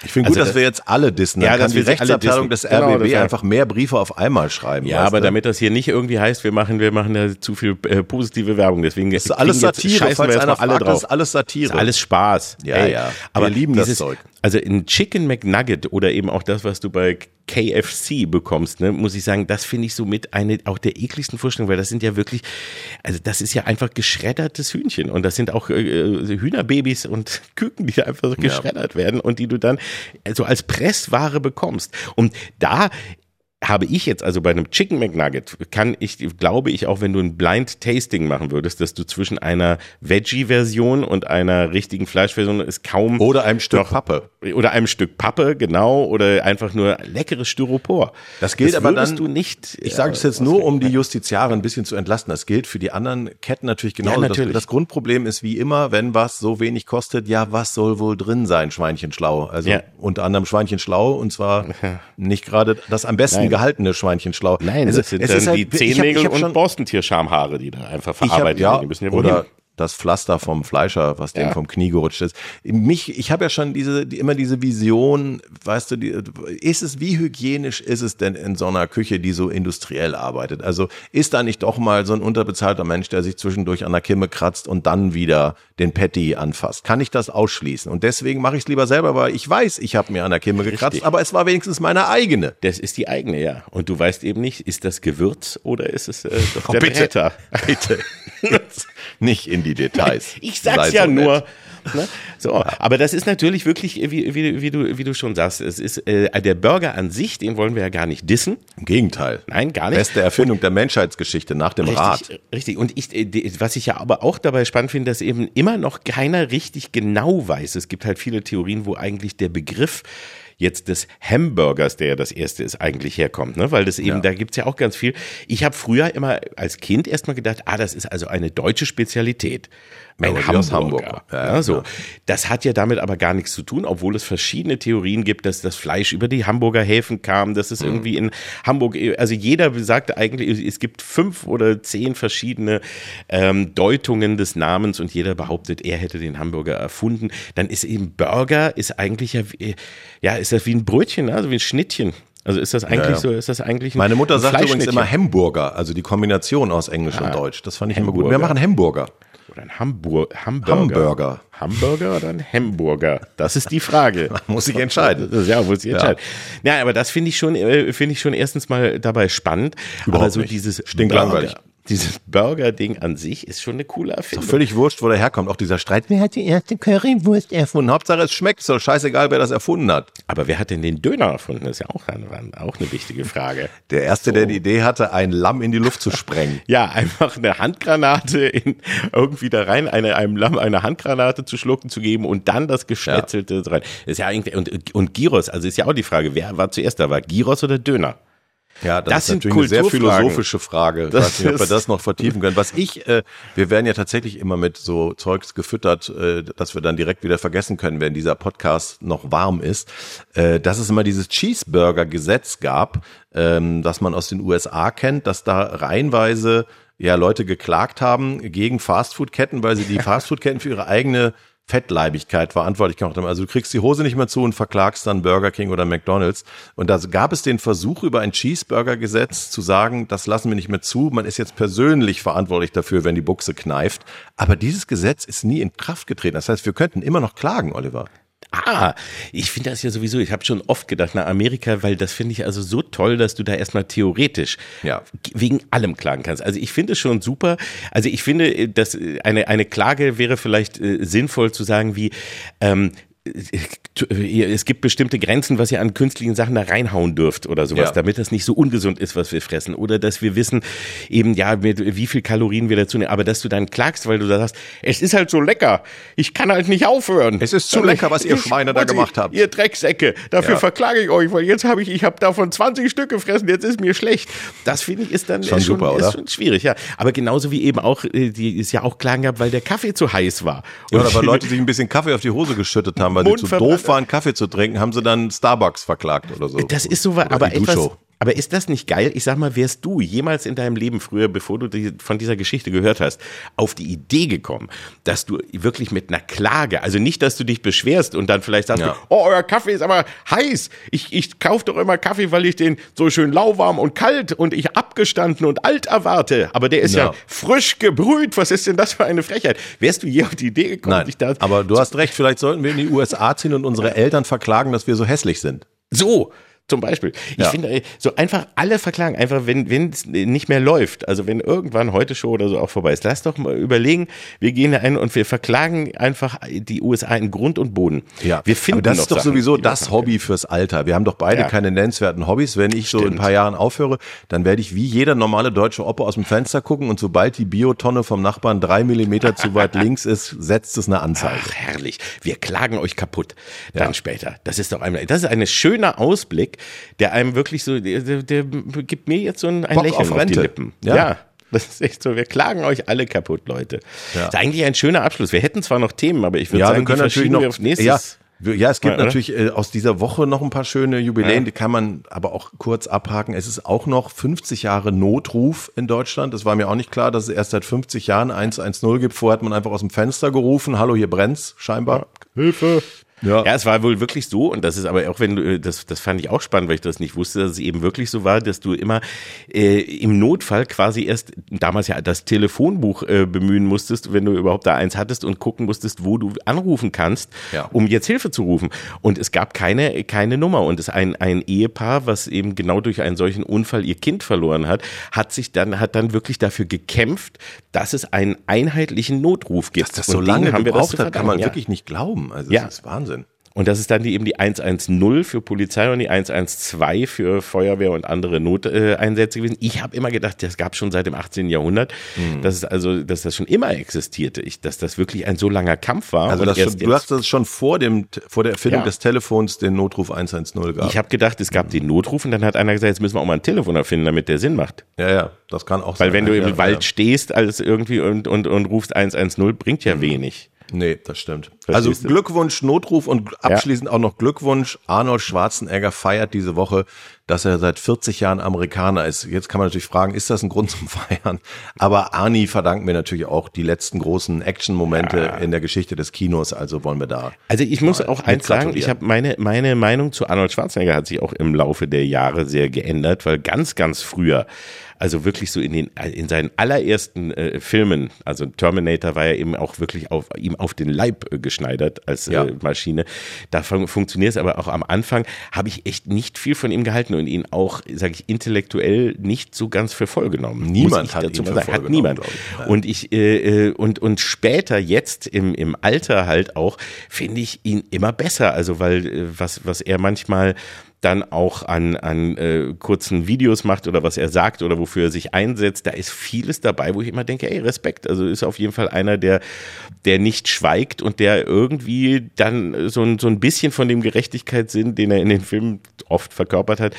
Ich finde also gut, dass wir jetzt alle dissen. Dann ja, kann die Rechtsabteilung des RBB genau, einfach mehr Briefe auf einmal schreiben. Ja, aber ne? damit das hier nicht irgendwie heißt, wir machen, wir machen da zu viel äh, positive Werbung. Deswegen das ist alles Satire, falls wir jetzt alle fragt, drauf. Das ist alles Satire. Ist alles Spaß. Ja, Ey, ja. Aber wir lieben dieses, das Zeug. Also ein Chicken McNugget oder eben auch das, was du bei KFC bekommst, ne, muss ich sagen, das finde ich so mit eine auch der ekligsten Vorstellungen, weil das sind ja wirklich, also das ist ja einfach geschreddertes Hühnchen und das sind auch äh, äh Hühnerbabys und Küken, die einfach so geschreddert ja. werden und die du dann so als Pressware bekommst. Und da habe ich jetzt also bei einem Chicken McNugget, kann ich, glaube ich, auch wenn du ein Blind Tasting machen würdest, dass du zwischen einer Veggie-Version und einer richtigen Fleischversion ist kaum. Oder einem Stück noch, Pappe. Oder einem Stück Pappe, genau. Oder einfach nur leckeres Styropor. Das gilt das aber dann. du nicht. Ich sage es jetzt nur, um die Justiziare ein bisschen zu entlasten. Das gilt für die anderen Ketten natürlich genauso. Ja, natürlich. Das, das, Grundproblem ist wie immer, wenn was so wenig kostet, ja, was soll wohl drin sein, Schweinchen schlau? Also ja. unter anderem Schweinchen schlau und zwar nicht gerade das am besten Nein. Gehaltene Schweinchen schlau. Nein, also, das sind dann halt, die Zehennägel und Borstentierschamhaare, die da einfach verarbeitet werden. Ja, die müssen ja oder das Pflaster vom Fleischer, was dem vom Knie gerutscht ist. Mich, ich habe ja schon diese die, immer diese Vision, weißt du, die, ist es wie hygienisch ist es denn in so einer Küche, die so industriell arbeitet? Also ist da nicht doch mal so ein unterbezahlter Mensch, der sich zwischendurch an der Kimme kratzt und dann wieder den Patty anfasst? Kann ich das ausschließen? Und deswegen mache ich es lieber selber, weil ich weiß, ich habe mir an der Kimme gekratzt, Richtig. aber es war wenigstens meine eigene. Das ist die eigene, ja. Und du weißt eben nicht, ist das Gewürz oder ist es äh, doch oh, der bitte, Bretter? Bitte. nicht in die Details. Ich sag's Sei ja so nur. Ne? So, aber das ist natürlich wirklich, wie, wie, wie, du, wie du schon sagst, es ist äh, der Burger an sich, den wollen wir ja gar nicht dissen. Im Gegenteil. Nein, gar nicht. Beste Erfindung und, der Menschheitsgeschichte nach dem richtig, Rad. Richtig. Und ich, äh, was ich ja aber auch dabei spannend finde, dass eben immer noch keiner richtig genau weiß. Es gibt halt viele Theorien, wo eigentlich der Begriff jetzt des Hamburgers, der ja das erste ist, eigentlich herkommt, ne? Weil das eben, ja. da gibt's ja auch ganz viel. Ich habe früher immer als Kind erstmal gedacht, ah, das ist also eine deutsche Spezialität. Ein ja, Hamburger. Hamburger. Ja, so. Das hat ja damit aber gar nichts zu tun, obwohl es verschiedene Theorien gibt, dass das Fleisch über die Hamburger Häfen kam, dass es mhm. irgendwie in Hamburg, also jeder sagt eigentlich, es gibt fünf oder zehn verschiedene ähm, Deutungen des Namens und jeder behauptet, er hätte den Hamburger erfunden. Dann ist eben Burger, ist eigentlich ja, ja, ist das wie ein Brötchen, also wie ein Schnittchen. Also ist das eigentlich ja, ja. so, ist das eigentlich ein Meine Mutter sagt übrigens immer Hamburger, also die Kombination aus Englisch ah, und Deutsch. Das fand ich Hamburger. immer gut. Wir machen Hamburger. Oder ein Hamburg, Hamburger. Hamburger. Hamburger oder ein Hamburger? Das ist die Frage. muss ich entscheiden. Ja, muss ich entscheiden. Ja, ja aber das finde ich schon, äh, finde ich schon erstens mal dabei spannend. Überhaupt aber so nicht. dieses Stinklangweilig dieses Burger-Ding an sich ist schon eine coole Erfindung. Ist doch völlig wurscht, wo der herkommt. Auch dieser Streit, wer hat die erste Currywurst erfunden? Hauptsache es schmeckt, doch scheißegal, wer das erfunden hat. Aber wer hat denn den Döner erfunden? Das ist ja auch eine, auch eine wichtige Frage. Der Erste, so. der die Idee hatte, ein Lamm in die Luft zu sprengen. ja, einfach eine Handgranate in, irgendwie da rein, eine, einem Lamm eine Handgranate zu schlucken zu geben und dann das Geschwetzelte ja. rein. ist ja eigentlich, und, und Gyros, also ist ja auch die Frage, wer war zuerst da? War Gyros oder Döner? Ja, das, das ist sind natürlich eine sehr philosophische Frage. Ich weiß nicht, ob wir das noch vertiefen können. Was ich, äh, wir werden ja tatsächlich immer mit so Zeugs gefüttert, äh, dass wir dann direkt wieder vergessen können, wenn dieser Podcast noch warm ist, äh, dass es immer dieses Cheeseburger-Gesetz gab, ähm, das man aus den USA kennt, dass da reihenweise ja Leute geklagt haben gegen Fastfood-Ketten, weil sie die Fastfood-Ketten für ihre eigene Fettleibigkeit verantwortlich gemacht haben. Also du kriegst die Hose nicht mehr zu und verklagst dann Burger King oder McDonald's. Und da gab es den Versuch über ein Cheeseburger-Gesetz zu sagen, das lassen wir nicht mehr zu. Man ist jetzt persönlich verantwortlich dafür, wenn die Buchse kneift. Aber dieses Gesetz ist nie in Kraft getreten. Das heißt, wir könnten immer noch klagen, Oliver. Ah, ich finde das ja sowieso, ich habe schon oft gedacht nach Amerika, weil das finde ich also so toll, dass du da erstmal theoretisch Ja. wegen allem klagen kannst. Also ich finde es schon super. Also ich finde, äh, dass äh, eine, eine Klage wäre vielleicht äh, sinnvoll zu sagen wie, ähm, es gibt bestimmte Grenzen, was ihr an künstlichen Sachen da reinhauen dürft oder sowas, Ja. damit das nicht so ungesund ist, was wir fressen. Oder dass wir wissen, eben, ja, mit wie viel Kalorien wir dazu nehmen. Aber dass du dann klagst, weil du da sagst, es ist halt so lecker. Ich kann halt nicht aufhören. Es ist zu lecker, was ihr Schweine da gemacht habt. Ihr Drecksäcke. Dafür Ja. verklage ich euch, weil jetzt habe ich, ich habe davon 20 Stück gefressen, jetzt ist mir schlecht. Das finde ich ist dann Schon ist super, ist schon schwierig, ja. Aber genauso wie eben auch, äh, die es ja auch Klagen gab, weil der Kaffee zu heiß war. Ja, oder weil Leute sich ein bisschen Kaffee auf die Hose geschüttet haben, weil sie Mund zu verbrannt. doof waren, Kaffee zu trinken, haben sie dann Starbucks verklagt oder so. Das ist so, aber etwas. Aber ist das nicht geil? Ich sag mal, wärst du jemals in deinem Leben früher, bevor du die, von dieser Geschichte gehört hast, auf die Idee gekommen, dass du wirklich mit einer Klage, also nicht, dass du dich beschwerst und dann vielleicht sagst Ja. du, oh, euer Kaffee ist aber heiß. Ich, ich kaufe doch immer Kaffee, weil ich den so schön lauwarm und kalt und ich abgestanden und alt erwarte. Aber der ist ja, Ja. frisch gebrüht. Was ist denn das für eine Frechheit? Wärst du je auf die Idee gekommen, Nein, da aber du hast recht, vielleicht sollten wir in die USA ziehen und unsere Eltern verklagen, dass wir so hässlich sind. So, zum Beispiel. Ich Ja. finde, so einfach alle verklagen, einfach wenn wenn es nicht mehr läuft, also wenn irgendwann heute Show oder so auch vorbei ist, lass doch mal überlegen, wir gehen da ein und wir verklagen einfach die USA in Grund und Boden. wir finden aber das ist doch Sachen, sowieso das Hobby fürs Alter. Wir haben doch beide Ja. keine nennenswerten Hobbys. Wenn ich so in ein Stimmt. paar Jahren aufhöre, dann werde ich wie jeder normale deutsche Opa aus dem Fenster gucken und sobald die Biotonne vom Nachbarn drei Millimeter zu weit links ist, setzt es eine Anzeige. Ach, herrlich. Wir klagen euch kaputt. Dann später. Das ist doch einmal, das ist ein schöner Ausblick, der einem wirklich so, der, der, gibt mir jetzt so ein, ein Bock Lächeln auf auf, die. Lippen. Ja. Ja. Das ist echt so. Wir klagen euch alle kaputt, Leute. Ja. Das ist eigentlich ein schöner Abschluss. Wir hätten zwar noch Themen, aber ich würde Ja, sagen, wir können natürlich noch. auf nächstes. ja, ja, es gibt oder? natürlich äh, aus dieser Woche noch ein paar schöne Jubiläen, Ja. die kann man aber auch kurz abhaken. Es ist auch noch 50 Jahre Notruf in Deutschland. Das war mir auch nicht klar, dass es erst seit 50 Jahren 110 gibt. Vorher hat man einfach aus dem Fenster gerufen, hallo, hier brennt's, scheinbar. Hilfe. Ja. Ja, es war wohl wirklich so, und das ist aber auch, wenn du, äh, das, das fand ich auch spannend, weil ich das nicht wusste, dass es eben wirklich so war, dass du immer äh, im Notfall quasi erst damals ja das Telefonbuch äh, bemühen musstest, wenn du überhaupt da eins hattest und gucken musstest, wo du anrufen kannst, Ja. um jetzt Hilfe zu rufen. Und es gab keine, keine Nummer. Und es ein, ein Ehepaar, was eben genau durch einen solchen Unfall ihr Kind verloren hat, hat sich dann, hat dann wirklich dafür gekämpft, dass es einen einheitlichen Notruf gibt. Dass das so lange haben wir das gebraucht zu hat, kann man ja. wirklich nicht glauben. Also Ja. das ist Wahnsinn. Und das ist dann die, eben die 110 für Polizei und die 112 für Feuerwehr und andere Noteinsätze gewesen. Ich habe immer gedacht, das gab schon seit dem 18. Jahrhundert, Mhm. dass es also, dass das schon immer existierte. Ich, dass das wirklich ein so langer Kampf war. Also schon, du hast das schon vor dem vor der Erfindung Ja. des Telefons den Notruf 110 gehabt. ich habe gedacht, es gab den Notruf und dann hat einer gesagt, jetzt müssen wir auch mal ein Telefon erfinden, damit der Sinn macht. ja, ja, das kann auch Weil sein. wenn du im ja, Wald ja. stehst als irgendwie und, und, und rufst 110, bringt ja wenig. Nee, das stimmt. Also? Glückwunsch, Notruf und abschließend auch noch Glückwunsch. Arnold Schwarzenegger feiert diese Woche, dass er seit 40 Jahren Amerikaner ist. Jetzt kann man natürlich fragen, ist das ein Grund zum Feiern? Aber Arnie verdankt mir natürlich auch die letzten großen Action-Momente in der Geschichte des Kinos. Also wollen wir da. Also ich muss auch eins sagen, ich habe meine, meine Meinung zu Arnold Schwarzenegger hat sich auch im Laufe der Jahre sehr geändert, weil ganz, ganz früher, also wirklich so in den in seinen allerersten äh, Filmen, also Terminator war ja eben auch wirklich auf ihm auf den Leib äh, geschneidert als Ja. äh, Maschine. Da fun funktioniert es aber auch am Anfang habe ich echt nicht viel von ihm gehalten und ihn auch, sage ich, intellektuell nicht so ganz für voll genommen. Niemand hat dazu ihn sagen. Hat niemand. ich. Und ich äh, äh, und und später jetzt im im Alter halt auch finde ich ihn immer besser. Also weil äh, was was er manchmal dann auch an, an äh, kurzen Videos macht oder was er sagt oder wofür er sich einsetzt, da ist vieles dabei, wo ich immer denke, ey, Respekt. Also ist auf jeden Fall einer, der, der nicht schweigt und der irgendwie dann so ein, so ein bisschen von dem Gerechtigkeitssinn, den er in den Filmen oft verkörpert hat,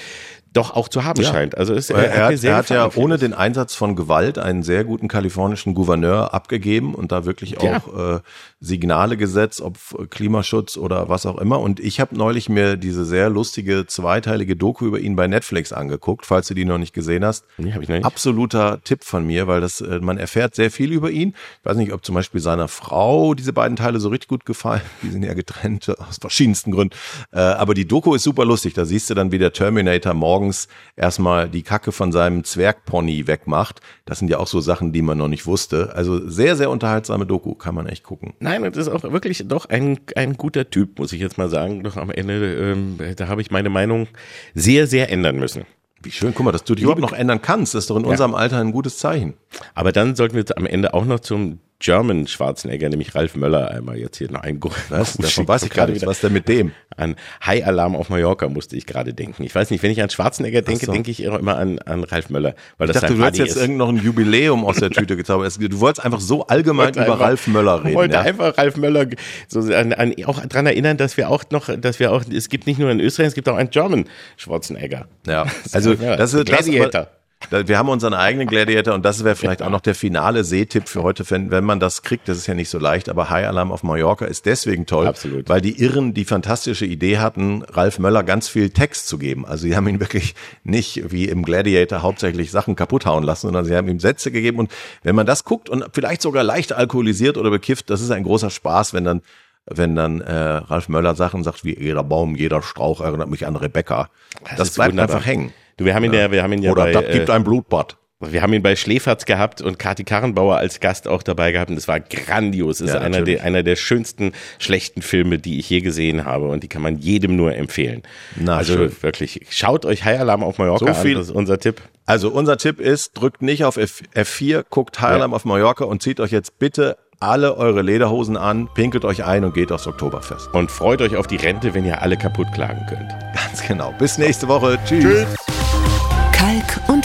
doch auch zu haben Ja. scheint. Also ist, Er, er, hat, er hat ja ohne den Einsatz von Gewalt einen sehr guten kalifornischen Gouverneur abgegeben und da wirklich Ja. auch äh, Signale gesetzt, ob Klimaschutz oder was auch immer. Und ich habe neulich mir diese sehr lustige zweiteilige Doku über ihn bei Netflix angeguckt, falls du die noch nicht gesehen hast. Nee, hab ich noch nicht. Absoluter Tipp von mir, weil das äh, man erfährt sehr viel über ihn. Ich weiß nicht, ob zum Beispiel seiner Frau diese beiden Teile so richtig gut gefallen. Die sind ja getrennt aus verschiedensten Gründen. Äh, aber die Doku ist super lustig. Da siehst du dann, wie der Terminator morgens erstmal die Kacke von seinem Zwergpony wegmacht. Das sind ja auch so Sachen, die man noch nicht wusste. Also sehr, sehr unterhaltsame Doku, kann man echt gucken. Nein, das ist auch wirklich doch ein, ein guter Typ, muss ich jetzt mal sagen. Doch am Ende, ähm, da habe ich meine Meinung sehr, sehr ändern müssen. Wie schön, guck mal, dass du dich überhaupt noch ändern kannst. Das ist doch in unserem Alter ein gutes Zeichen. Aber dann sollten wir jetzt am Ende auch noch zum German Schwarzenegger, nämlich Ralf Möller, einmal jetzt hier noch einen Was? Davon weiß ich gar nicht. Was denn mit dem? An High Alarm auf Mallorca musste ich gerade denken. Ich weiß nicht, wenn ich an Schwarzenegger denke, so. denke ich immer an, an Ralf Möller, weil Ich das dachte, du hättest jetzt irgend noch ein Jubiläum aus der Tüte gezaubert. Du wolltest einfach so allgemein wollte über einfach- Ralf Möller reden. wollte Ja? einfach Ralf Möller so an, an, auch dran erinnern, dass wir auch noch, dass wir auch, es gibt nicht nur in Österreich, es gibt auch einen German Schwarzenegger. Ja, also Ja, das ist das, wir haben unseren eigenen Gladiator und das wäre vielleicht auch noch der finale Sehtipp für heute, wenn, wenn man das kriegt. Das ist ja nicht so leicht, aber High Alarm auf Mallorca ist deswegen toll, Absolut. weil die Irren die fantastische Idee hatten, Ralf Möller ganz viel Text zu geben. Also sie haben ihn wirklich nicht wie im Gladiator hauptsächlich Sachen kaputt hauen lassen, sondern sie haben ihm Sätze gegeben und wenn man das guckt und vielleicht sogar leicht alkoholisiert oder bekifft, das ist ein großer Spaß, wenn dann wenn dann äh, Ralf Möller Sachen sagt wie jeder Baum, jeder Strauch erinnert mich an Rebecca. Das, ist bleibt wunderbar. einfach hängen. Du, wir haben ihn ja, wir haben ihn ja Oder bei, das gibt äh, ein Blutbad. wir haben ihn bei Schläferz gehabt und Kati Karrenbauer als Gast auch dabei gehabt und es war grandios. Es ist Ja, einer natürlich. der, einer der schönsten schlechten Filme, die ich je gesehen habe und die kann man jedem nur empfehlen. Na, also schön. wirklich, schaut euch High Alarm auf Mallorca So viel- an, das ist unser Tipp. Also unser Tipp ist, drückt nicht auf F F4, guckt High Alarm auf Mallorca und zieht euch jetzt bitte alle eure Lederhosen an, pinkelt euch ein und geht aufs Oktoberfest. Und freut euch auf die Rente, wenn ihr alle kaputt klagen könnt. Ganz genau. Bis nächste Woche. Tschüss. Und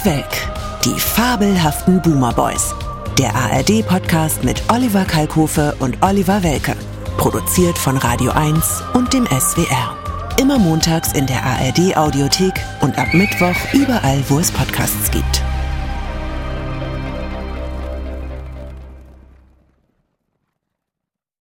Welk. Die fabelhaften Boomer Boys. Der ARD-Podcast mit Oliver Kalkofe und Oliver Welke. Produziert von Radio 1 und dem SWR. Immer montags in der ARD-Audiothek und ab Mittwoch überall, wo es Podcasts gibt.